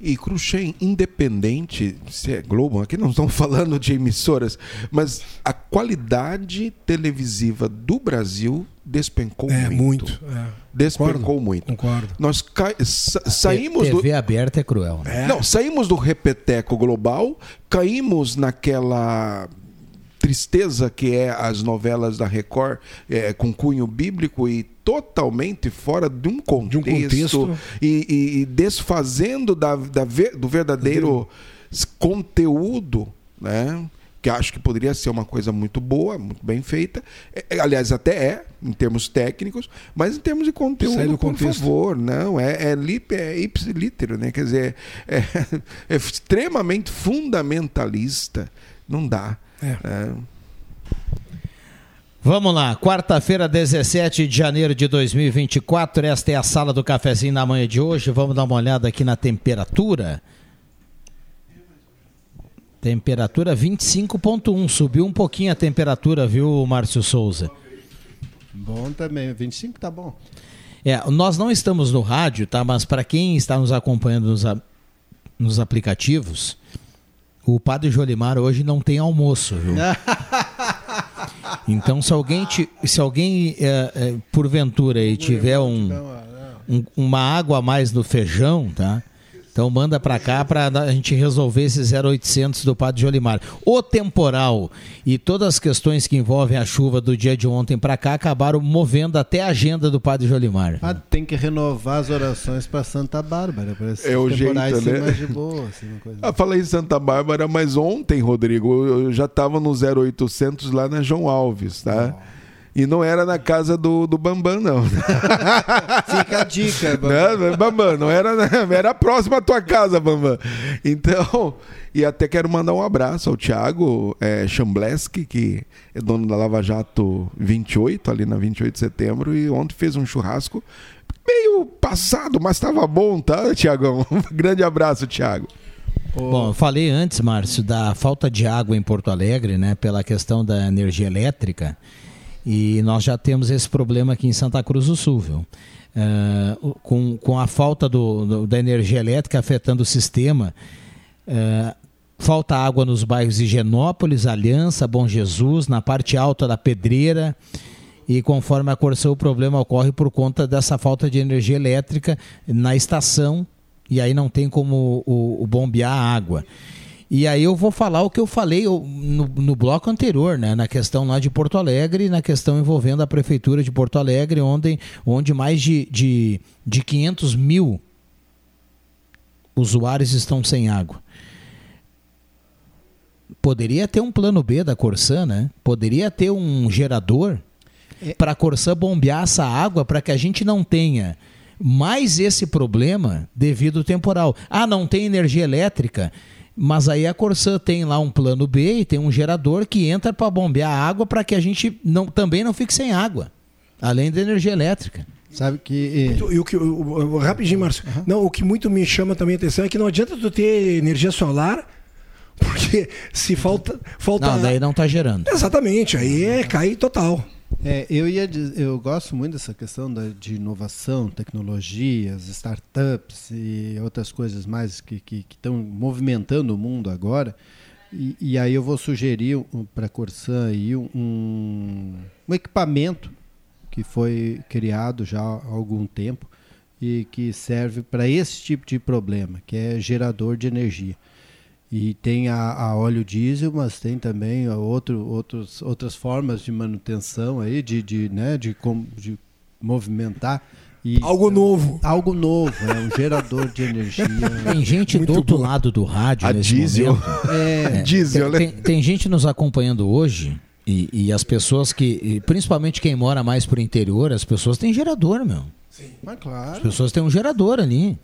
[SPEAKER 13] E Cruxem, independente se é Globo, aqui não estamos [LAUGHS] falando de emissoras, mas a qualidade televisiva do Brasil despencou
[SPEAKER 4] É,
[SPEAKER 13] muito.
[SPEAKER 4] muito. é.
[SPEAKER 13] Despencou
[SPEAKER 4] Concordo,
[SPEAKER 13] muito.
[SPEAKER 4] Concordo.
[SPEAKER 13] Nós ca- sa- saímos do.
[SPEAKER 1] TV aberta é cruel, né?
[SPEAKER 13] Não, saímos do repeteco global, caímos naquela tristeza que é as novelas da Record é, com cunho bíblico e totalmente fora de um contexto,
[SPEAKER 4] contexto.
[SPEAKER 13] E, e- e desfazendo da, da ver- do verdadeiro s- conteúdo, né? Que acho que poderia ser uma coisa muito boa, muito bem feita. É, é, aliás, até é, em termos técnicos, mas em termos de
[SPEAKER 4] Sai
[SPEAKER 13] conteúdo,
[SPEAKER 4] do
[SPEAKER 13] por
[SPEAKER 4] contexto.
[SPEAKER 13] favor, não. É, é, lip, é ipsilítero, né? Quer dizer, é, é extremamente fundamentalista. Não dá.
[SPEAKER 4] É.
[SPEAKER 13] né?
[SPEAKER 1] Vamos lá, quarta-feira, 17 de janeiro de 2024. Esta é a sala do cafezinho na manhã de hoje. Vamos dar uma olhada aqui na temperatura. Temperatura 25.1. Subiu um pouquinho a temperatura, viu, Márcio Souza?
[SPEAKER 6] Bom também. 25 tá bom.
[SPEAKER 1] É, nós não estamos no rádio, tá? Mas para quem está nos acompanhando nos, a- nos aplicativos, o Padre Jolimar hoje não tem almoço, viu? [LAUGHS] Então, se alguém, te- se alguém é, é, porventura aí tiver um, um- uma água a mais no feijão, tá? Então manda pra cá pra a gente resolver esse 0800 do Padre Jolimar. O temporal e todas as questões que envolvem a chuva do dia de ontem pra cá acabaram movendo até a agenda do Padre Jolimar.
[SPEAKER 6] Ah, tem que renovar as orações para Santa Bárbara. Para
[SPEAKER 13] É o jeito, né?
[SPEAKER 6] mais de boa. Assim, uma coisa.
[SPEAKER 13] Ah, falei em Santa Bárbara, mas ontem, Rodrigo, eu já estava no 0800 lá na João Alves, tá? E não era na casa do, do Bambam, não. [LAUGHS]
[SPEAKER 6] Fica a dica,
[SPEAKER 13] Bambam. Não, Bambam, não era, era próximo à tua casa, Bambam. Então, e até quero mandar um abraço ao Thiago é, Chambleski, que é dono da Lava Jato 28, ali na 28 de setembro, e ontem fez um churrasco meio passado, mas estava bom, tá, Tiagão? Um [LAUGHS] grande abraço, Thiago.
[SPEAKER 1] Bom, eu falei antes, Márcio, da falta de água em Porto Alegre, né, pela questão da energia elétrica, e nós já temos esse problema aqui em Santa Cruz do Sul, viu? Uh, com, com a falta do, do, da energia elétrica afetando o sistema, uh, falta água nos bairros Higienópolis, Aliança, Bom Jesus, na parte alta da Pedreira, e conforme a Corsã, o problema ocorre por conta dessa falta de energia elétrica na estação e aí não tem como o, o bombear a água. E aí eu vou falar o que eu falei no, no, bloco anterior, né? Na questão lá de Porto Alegre, na questão envolvendo a Prefeitura de Porto Alegre, onde, onde mais de, de, de 500 mil usuários estão sem água. Poderia ter um plano B da Corsã, né? Poderia ter um gerador é... para a Corsã bombear essa água para que a gente não tenha mais esse problema devido ao temporal. Ah, não tem energia elétrica, mas aí a Corsã tem lá um plano B e tem um gerador que entra para bombear a água para que a gente não, também não fique sem água, além da energia elétrica.
[SPEAKER 6] Sabe que.
[SPEAKER 4] E o que o, o, rapidinho, Márcio. Uhum. Não, o que muito me chama também a atenção é que não adianta tu ter energia solar, porque se falta. falta...
[SPEAKER 1] Não, daí não está gerando.
[SPEAKER 4] Exatamente, aí é cair total.
[SPEAKER 6] É, eu ia eu gosto muito dessa questão da, de inovação, tecnologias, startups e outras coisas mais que estão movimentando o mundo agora. E, e, aí eu vou sugerir para a Corsan aí um, um equipamento que foi criado já há algum tempo e que serve para esse tipo de problema, que é gerador de energia. E tem a, a, óleo diesel, mas tem também outro, outros, outras formas de manutenção aí, de, de, né, de, de movimentar.
[SPEAKER 4] E, algo novo.
[SPEAKER 6] Algo novo, é um gerador de energia. [LAUGHS]
[SPEAKER 1] Tem gente do outro bom. lado do rádio
[SPEAKER 13] a
[SPEAKER 1] nesse
[SPEAKER 13] diesel.
[SPEAKER 1] momento. É, é, diesel, tem, né? tem, tem, gente nos acompanhando hoje e, e as pessoas que, principalmente quem mora mais pro interior, as pessoas têm gerador, meu.
[SPEAKER 6] Sim, mas claro.
[SPEAKER 1] As pessoas têm um gerador ali.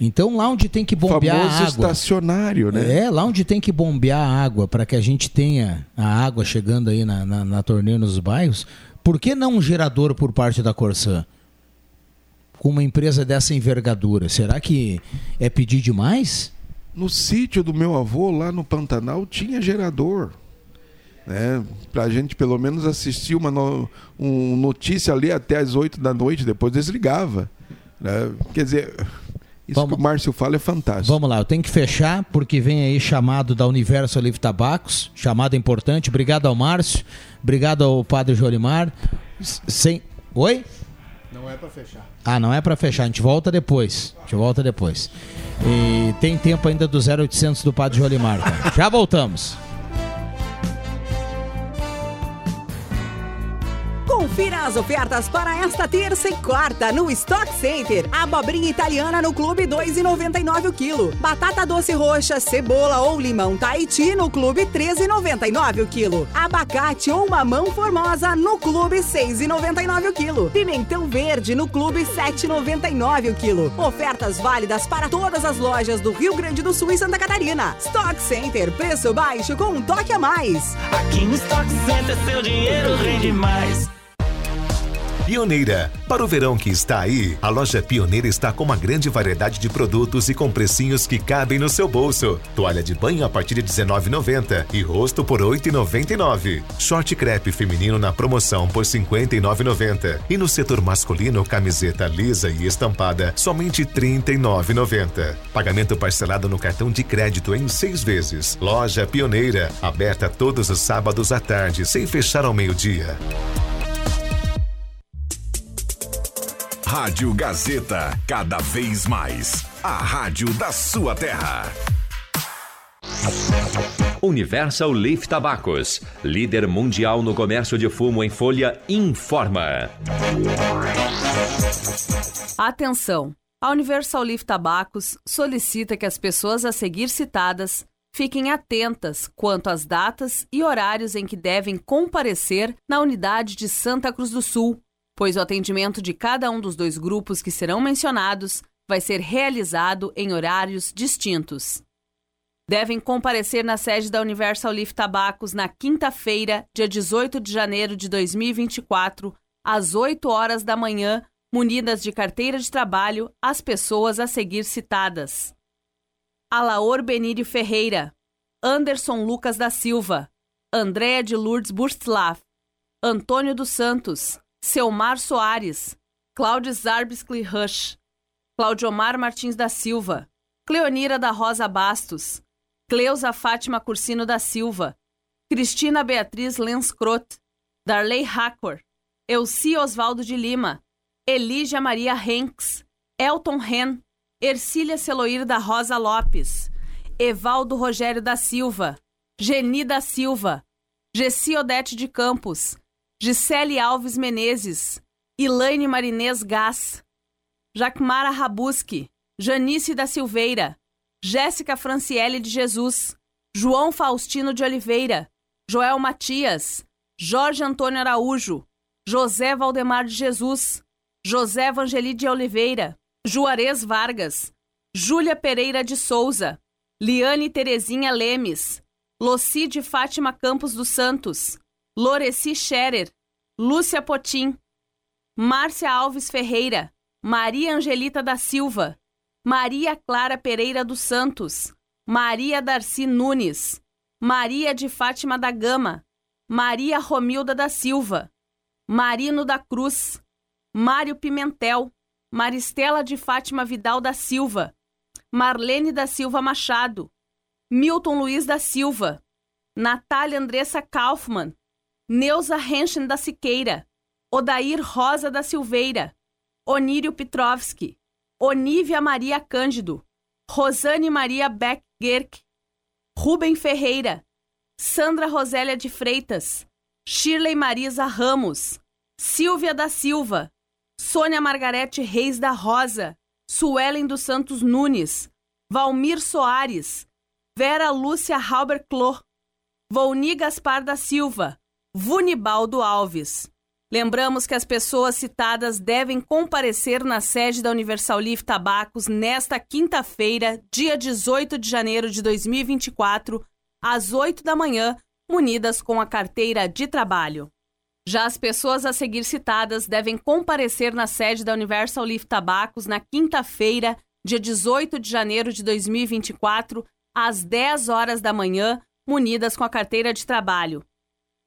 [SPEAKER 1] Então, lá onde tem que bombear a água.
[SPEAKER 13] estacionário, né?
[SPEAKER 1] É, lá onde tem que bombear a água para que a gente tenha a água chegando aí na, na, na torneira nos bairros, por que não um gerador por parte da Corsã? Com uma empresa dessa envergadura, será que é pedir demais?
[SPEAKER 13] No sítio do meu avô, lá no Pantanal, tinha gerador. Né? Para a gente pelo menos assistir uma no, um notícia ali até as 8 da noite, depois desligava. Né? Quer dizer, isso Vamos... que o Márcio fala é fantástico.
[SPEAKER 1] Vamos lá, eu tenho que fechar porque vem aí chamado da Universo Livre Tabacos, chamado importante. Obrigado ao Márcio, obrigado ao Padre Jolimar. Sem... Oi?
[SPEAKER 6] Não é para fechar.
[SPEAKER 1] Ah, não é para fechar, a gente volta depois. A gente volta depois. E tem tempo ainda do 0800 do Padre Jolimar. Tá? [LAUGHS] Já voltamos.
[SPEAKER 26] Confira as ofertas para esta terça e quarta no Stock Center. Abobrinha italiana no Clube 2,99 o quilo. Batata doce roxa, cebola ou limão Tahiti no Clube 13,99 o quilo. Abacate ou mamão formosa no Clube 6,99 o quilo. Pimentão verde no Clube 7,99 o quilo. Ofertas válidas para todas as lojas do Rio Grande do Sul e Santa Catarina. Stock Center, preço baixo com um toque a mais.
[SPEAKER 18] Aqui no Stock Center seu dinheiro rende mais.
[SPEAKER 27] Pioneira. Para o verão que está aí, a loja Pioneira está com uma grande variedade de produtos e com precinhos que cabem no seu bolso. Toalha de banho a partir de R$19,90 e rosto por R$8,99. Short crepe feminino na promoção por R$59,90. E no setor masculino, camiseta lisa e estampada, somente R$39,90. Pagamento parcelado no cartão de crédito em seis vezes. Loja Pioneira, aberta todos os sábados à tarde, sem fechar ao meio-dia.
[SPEAKER 2] Rádio Gazeta, cada vez mais. A rádio da sua terra.
[SPEAKER 28] Universal Leaf Tabacos, líder mundial no comércio de fumo em folha, informa.
[SPEAKER 29] Atenção! A Universal Leaf Tabacos solicita que as pessoas a seguir citadas fiquem atentas quanto às datas e horários em que devem comparecer na unidade de Santa Cruz do Sul, pois o atendimento de cada um dos dois grupos que serão mencionados vai ser realizado em horários distintos. Devem comparecer na sede da Universal Leaf Tabacos na quinta-feira, dia 18 de janeiro de 2024, às 8 horas da manhã, munidas de carteira de trabalho, as pessoas a seguir citadas. Alaor Benírio Ferreira, Anderson Lucas da Silva, Andréa de Lourdes Burslav, Antônio dos Santos, Selmar Soares, Cláudio Zarbsky Rush, Claudiomar Martins da Silva, Cleonira da Rosa Bastos, Cleusa Fátima Cursino da Silva, Cristina Beatriz Lenscrot, Darley Hackor, Elci Osvaldo de Lima, Elígia Maria Henks, Elton Ren, Ercília Celoir da Rosa Lopes, Evaldo Rogério da Silva, Geni da Silva, Gessi Odete de Campos, Gisele Alves Menezes, Ilaine Marinês Gás, Jacmara Rabuski, Janice da Silveira, Jéssica Franciele de Jesus, João Faustino de Oliveira, Joel Matias, Jorge Antônio Araújo, José Valdemar de Jesus, José Evangeli de Oliveira, Juarez Vargas, Júlia Pereira de Souza, Liane Terezinha Lemes, Locide Fátima Campos dos Santos, Loreci Scherer, Lúcia Potim, Márcia Alves Ferreira, Maria Angelita da Silva, Maria Clara Pereira dos Santos, Maria Darcy Nunes, Maria de Fátima da Gama, Maria Romilda da Silva, Marino da Cruz, Mário Pimentel, Maristela de Fátima Vidal da Silva, Marlene da Silva Machado, Milton Luiz da Silva, Natália Andressa Kaufmann, Neuza Henschen da Siqueira, Odair Rosa da Silveira, Onírio Petrovski, Onívia Maria Cândido, Rosane Maria Beck Gerck, Rubem Ferreira, Sandra Rosélia de Freitas, Shirley Marisa Ramos, Silvia da Silva, Sônia Margarete Reis da Rosa, Suelen dos Santos Nunes, Valmir Soares, Vera Lúcia Halber Clor, Volni Gaspar da Silva, Vunibaldo Alves. Lembramos que as pessoas citadas devem comparecer na sede da Universal Leaf Tabacos nesta quinta-feira, dia 18 de janeiro de 2024, às 8 da manhã, munidas com a carteira de trabalho. Já as pessoas a seguir citadas devem comparecer na sede da Universal Leaf Tabacos na quinta-feira, dia 18 de janeiro de 2024, às 10 horas da manhã, munidas com a carteira de trabalho.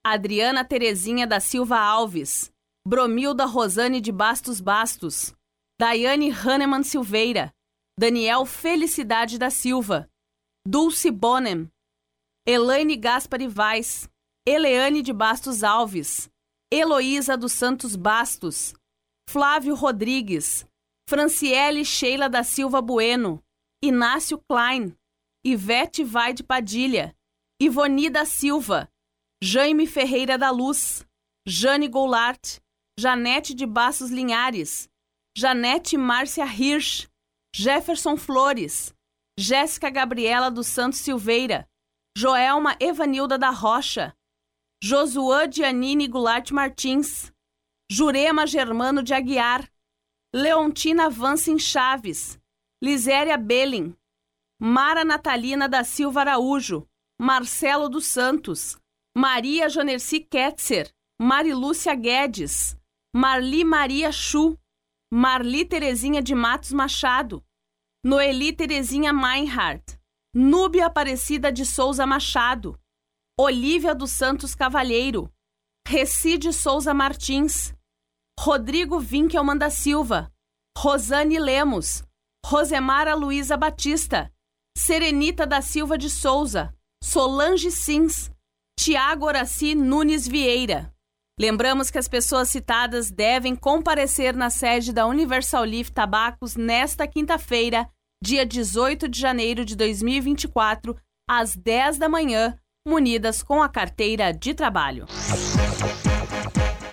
[SPEAKER 29] Adriana Terezinha da Silva Alves, Bromilda Rosane de Bastos Bastos, Daiane Hahnemann Silveira, Daniel Felicidade da Silva, Dulce Bonem, Elaine Gaspari Vaz, Eleane de Bastos Alves, Heloísa dos Santos Bastos, Flávio Rodrigues, Franciele Sheila da Silva Bueno, Inácio Klein, Ivete Vai de Padilha, Ivoni da Silva, Jaime Ferreira da Luz, Jane Goulart, Janete de Bastos Linhares, Janete Márcia Hirsch, Jefferson Flores, Jéssica Gabriela dos Santos Silveira, Joelma Evanilda da Rocha, Josuã Giannini Goulart Martins, Jurema Germano de Aguiar, Leontina Vansin Chaves, Liséria Belling, Mara Natalina da Silva Araújo, Marcelo dos Santos, Maria Jonerci Ketzer, Marilúcia Guedes, Marli Maria Chu, Marli Terezinha de Matos Machado, Noeli Terezinha Meinhardt, Núbia Aparecida de Souza Machado, Olívia dos Santos Cavalheiro, Recide Souza Martins, Rodrigo Winkelmann da Silva, Rosane Lemos, Rosemara Luiza Batista, Serenita da Silva de Souza, Solange Sims, Tiago Horaci Nunes Vieira. Lembramos que as pessoas citadas devem comparecer na sede da Universal Leaf Tabacos nesta quinta-feira, dia 18 de janeiro de 2024, às 10 da manhã, munidas com a carteira de trabalho.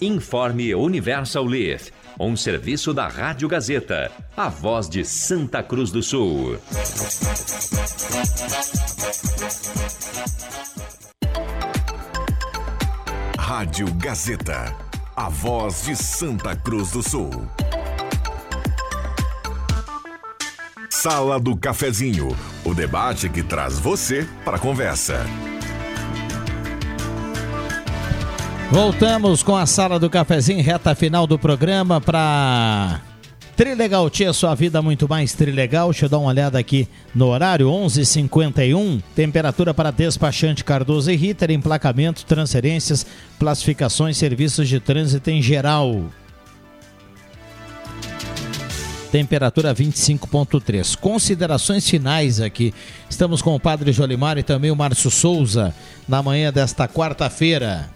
[SPEAKER 28] Informe Universal Leaf, um serviço da Rádio Gazeta, a voz de Santa Cruz do Sul.
[SPEAKER 2] Rádio Gazeta, a voz de Santa Cruz do Sul. Sala do Cafezinho, o debate que traz você para a conversa.
[SPEAKER 1] Voltamos com a sala do cafezinho, reta final do programa para Trilegal Tia, sua vida muito mais trilegal. Deixa eu dar uma olhada aqui no horário, 11:51. Temperatura para despachante Cardoso e Ritter, emplacamento, transferências, classificações, serviços de trânsito em geral. Temperatura 25.3. Considerações finais aqui. Estamos com o Padre Jolimar e também o Márcio Souza na manhã desta quarta-feira.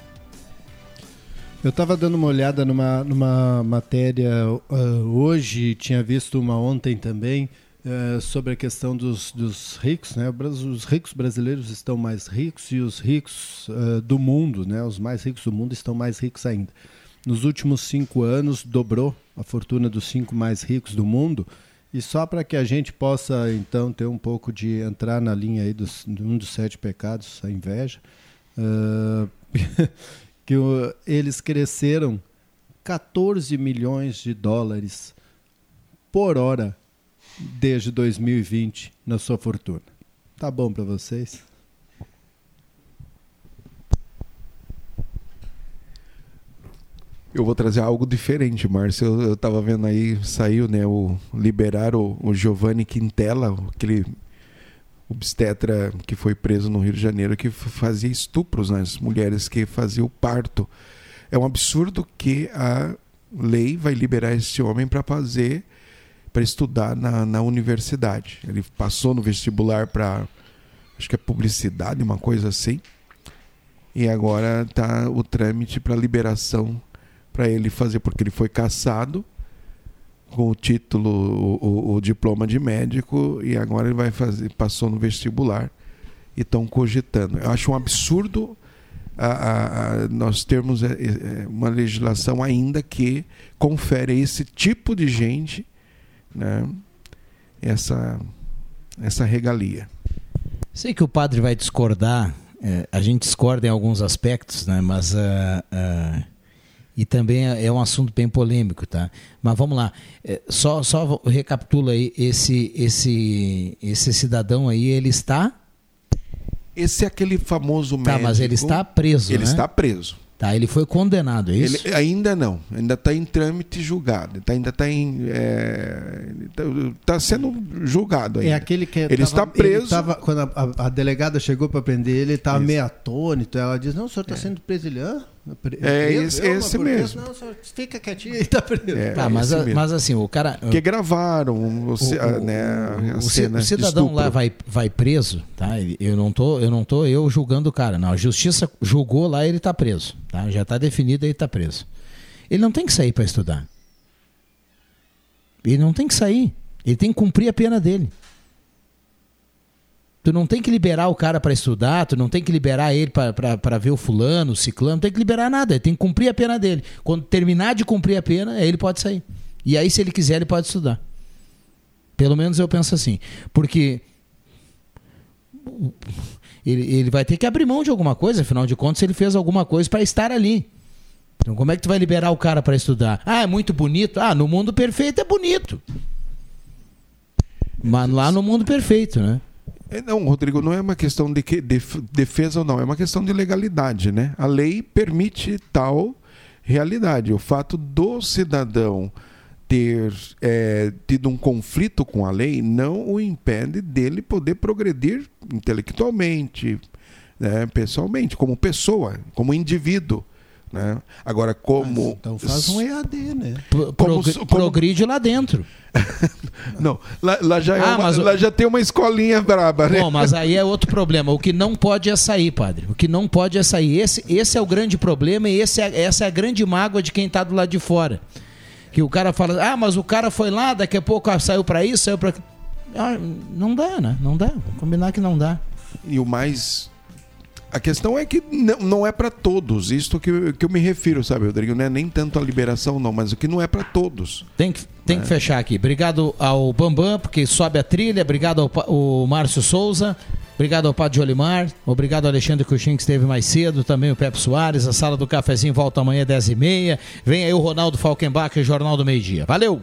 [SPEAKER 6] Eu estava dando uma olhada numa, numa matéria uh, hoje, tinha visto uma ontem também, uh, sobre a questão dos, dos ricos. Né? Os ricos brasileiros estão mais ricos e os ricos uh, do mundo, né? os mais ricos do mundo, estão mais ricos ainda. Nos últimos cinco anos, dobrou a fortuna dos cinco mais ricos do mundo. E só para que a gente possa, então, ter um pouco de entrar na linha aí dos, de um dos sete pecados, a inveja. [LAUGHS] que o, eles cresceram 14 milhões de dólares por hora desde 2020 na sua fortuna. Tá bom para vocês?
[SPEAKER 13] Eu vou trazer algo diferente, Márcio. Eu, estava vendo aí, saiu, né, o liberar o, o Giovanni Quintela, aquele obstetra que foi preso no Rio de Janeiro que fazia estupros nas mulheres que faziam o parto. É um absurdo que a lei vai liberar esse homem para fazer, para estudar na, na universidade. Ele passou no vestibular para, acho que é publicidade, uma coisa assim. E agora está o trâmite para liberação para ele fazer, porque ele foi caçado com o título, o, o, diploma de médico e agora ele vai fazer, passou no vestibular e estão cogitando. Eu acho um absurdo a, a, a nós termos é, é, uma legislação ainda que confere esse tipo de gente né, essa, essa regalia.
[SPEAKER 1] Sei que o padre vai discordar, é, a gente discorda em alguns aspectos, né, mas. Uh, uh e também é, é um assunto bem polêmico, tá? Mas vamos lá, é, só, só recapitula aí, esse, esse, esse cidadão aí, ele está...
[SPEAKER 13] Esse é aquele famoso médico...
[SPEAKER 1] Tá, mas ele está preso,
[SPEAKER 13] Ele
[SPEAKER 1] né?
[SPEAKER 13] está preso.
[SPEAKER 1] Tá, ele foi condenado, é isso?
[SPEAKER 13] Ele, ainda não, ainda está em trâmite julgado, tá, ainda está em. está é, tá sendo julgado ainda.
[SPEAKER 6] É aquele que.
[SPEAKER 13] Ele
[SPEAKER 6] tava,
[SPEAKER 13] está preso. Ele
[SPEAKER 6] tava, quando a, a, a, delegada chegou para prender ele, ele estava meio atônito. Ela diz: Não, o senhor está é. sendo preso. Ele, Hã?
[SPEAKER 13] É esse, eu, esse mesmo.
[SPEAKER 6] Não, só fica quietinho e tá preso.
[SPEAKER 1] É, tá, mas, a, mas assim, o cara.
[SPEAKER 13] Que gravaram o, o, né,
[SPEAKER 1] o, o cidadão lá vai, vai preso, tá? Eu não, tô, eu não tô eu julgando o cara. Não, a justiça julgou lá ele tá preso. Tá? Já está definido ele tá preso. Ele não tem que sair para estudar. Ele não tem que sair. Ele tem que cumprir a pena dele. Tu não tem que liberar o cara para estudar, tu não tem que liberar ele para ver o fulano, o ciclano, não tem que liberar nada, ele tem que cumprir a pena dele. Quando terminar de cumprir a pena, ele pode sair. E aí, se ele quiser, ele pode estudar. Pelo menos eu penso assim. Porque ele, ele vai ter que abrir mão de alguma coisa, afinal de contas, ele fez alguma coisa para estar ali. Então, como é que tu vai liberar o cara para estudar? Ah, é muito bonito. Ah, no mundo perfeito é bonito. Mas lá no mundo perfeito, né?
[SPEAKER 13] É, não, Rodrigo, não é uma questão de que, de, defesa ou não, é uma questão de legalidade, né? A lei permite tal realidade. O fato do cidadão ter é, tido um conflito com a lei não o impede dele poder progredir intelectualmente, né, pessoalmente, como pessoa, como indivíduo. Né? Agora, como. Mas,
[SPEAKER 6] então faz um EAD, né?
[SPEAKER 1] Pro, como, como... Progride lá dentro. [LAUGHS]
[SPEAKER 13] não, lá, lá já, é ah, uma, lá já tem uma escolinha braba, né?
[SPEAKER 1] Bom, mas aí é outro problema. O que não pode é sair, padre. O que não pode é sair. Esse, esse é o grande problema e esse é, essa é a grande mágoa de quem está do lado de fora. Que o cara fala, ah, mas o cara foi lá, daqui a pouco ah, saiu para isso, saiu para. Ah, não dá, né? Não dá. Vou combinar que não dá.
[SPEAKER 13] E o mais A questão é que não, não é para todos. Isto que, que eu me refiro, sabe, Rodrigo? Não é nem tanto a liberação, não, mas o que não é para todos.
[SPEAKER 1] Tem que, tem que fechar aqui. Obrigado ao Bambam, porque sobe a trilha. Obrigado ao, ao Márcio Souza. Obrigado ao Padre Olimar. Obrigado ao Alexandre Cuxim, que esteve mais cedo. Também o Pepe Soares. A sala do cafezinho volta amanhã, 10h30. Vem aí o Ronaldo Falkenbach, Jornal do Meio Dia. Valeu!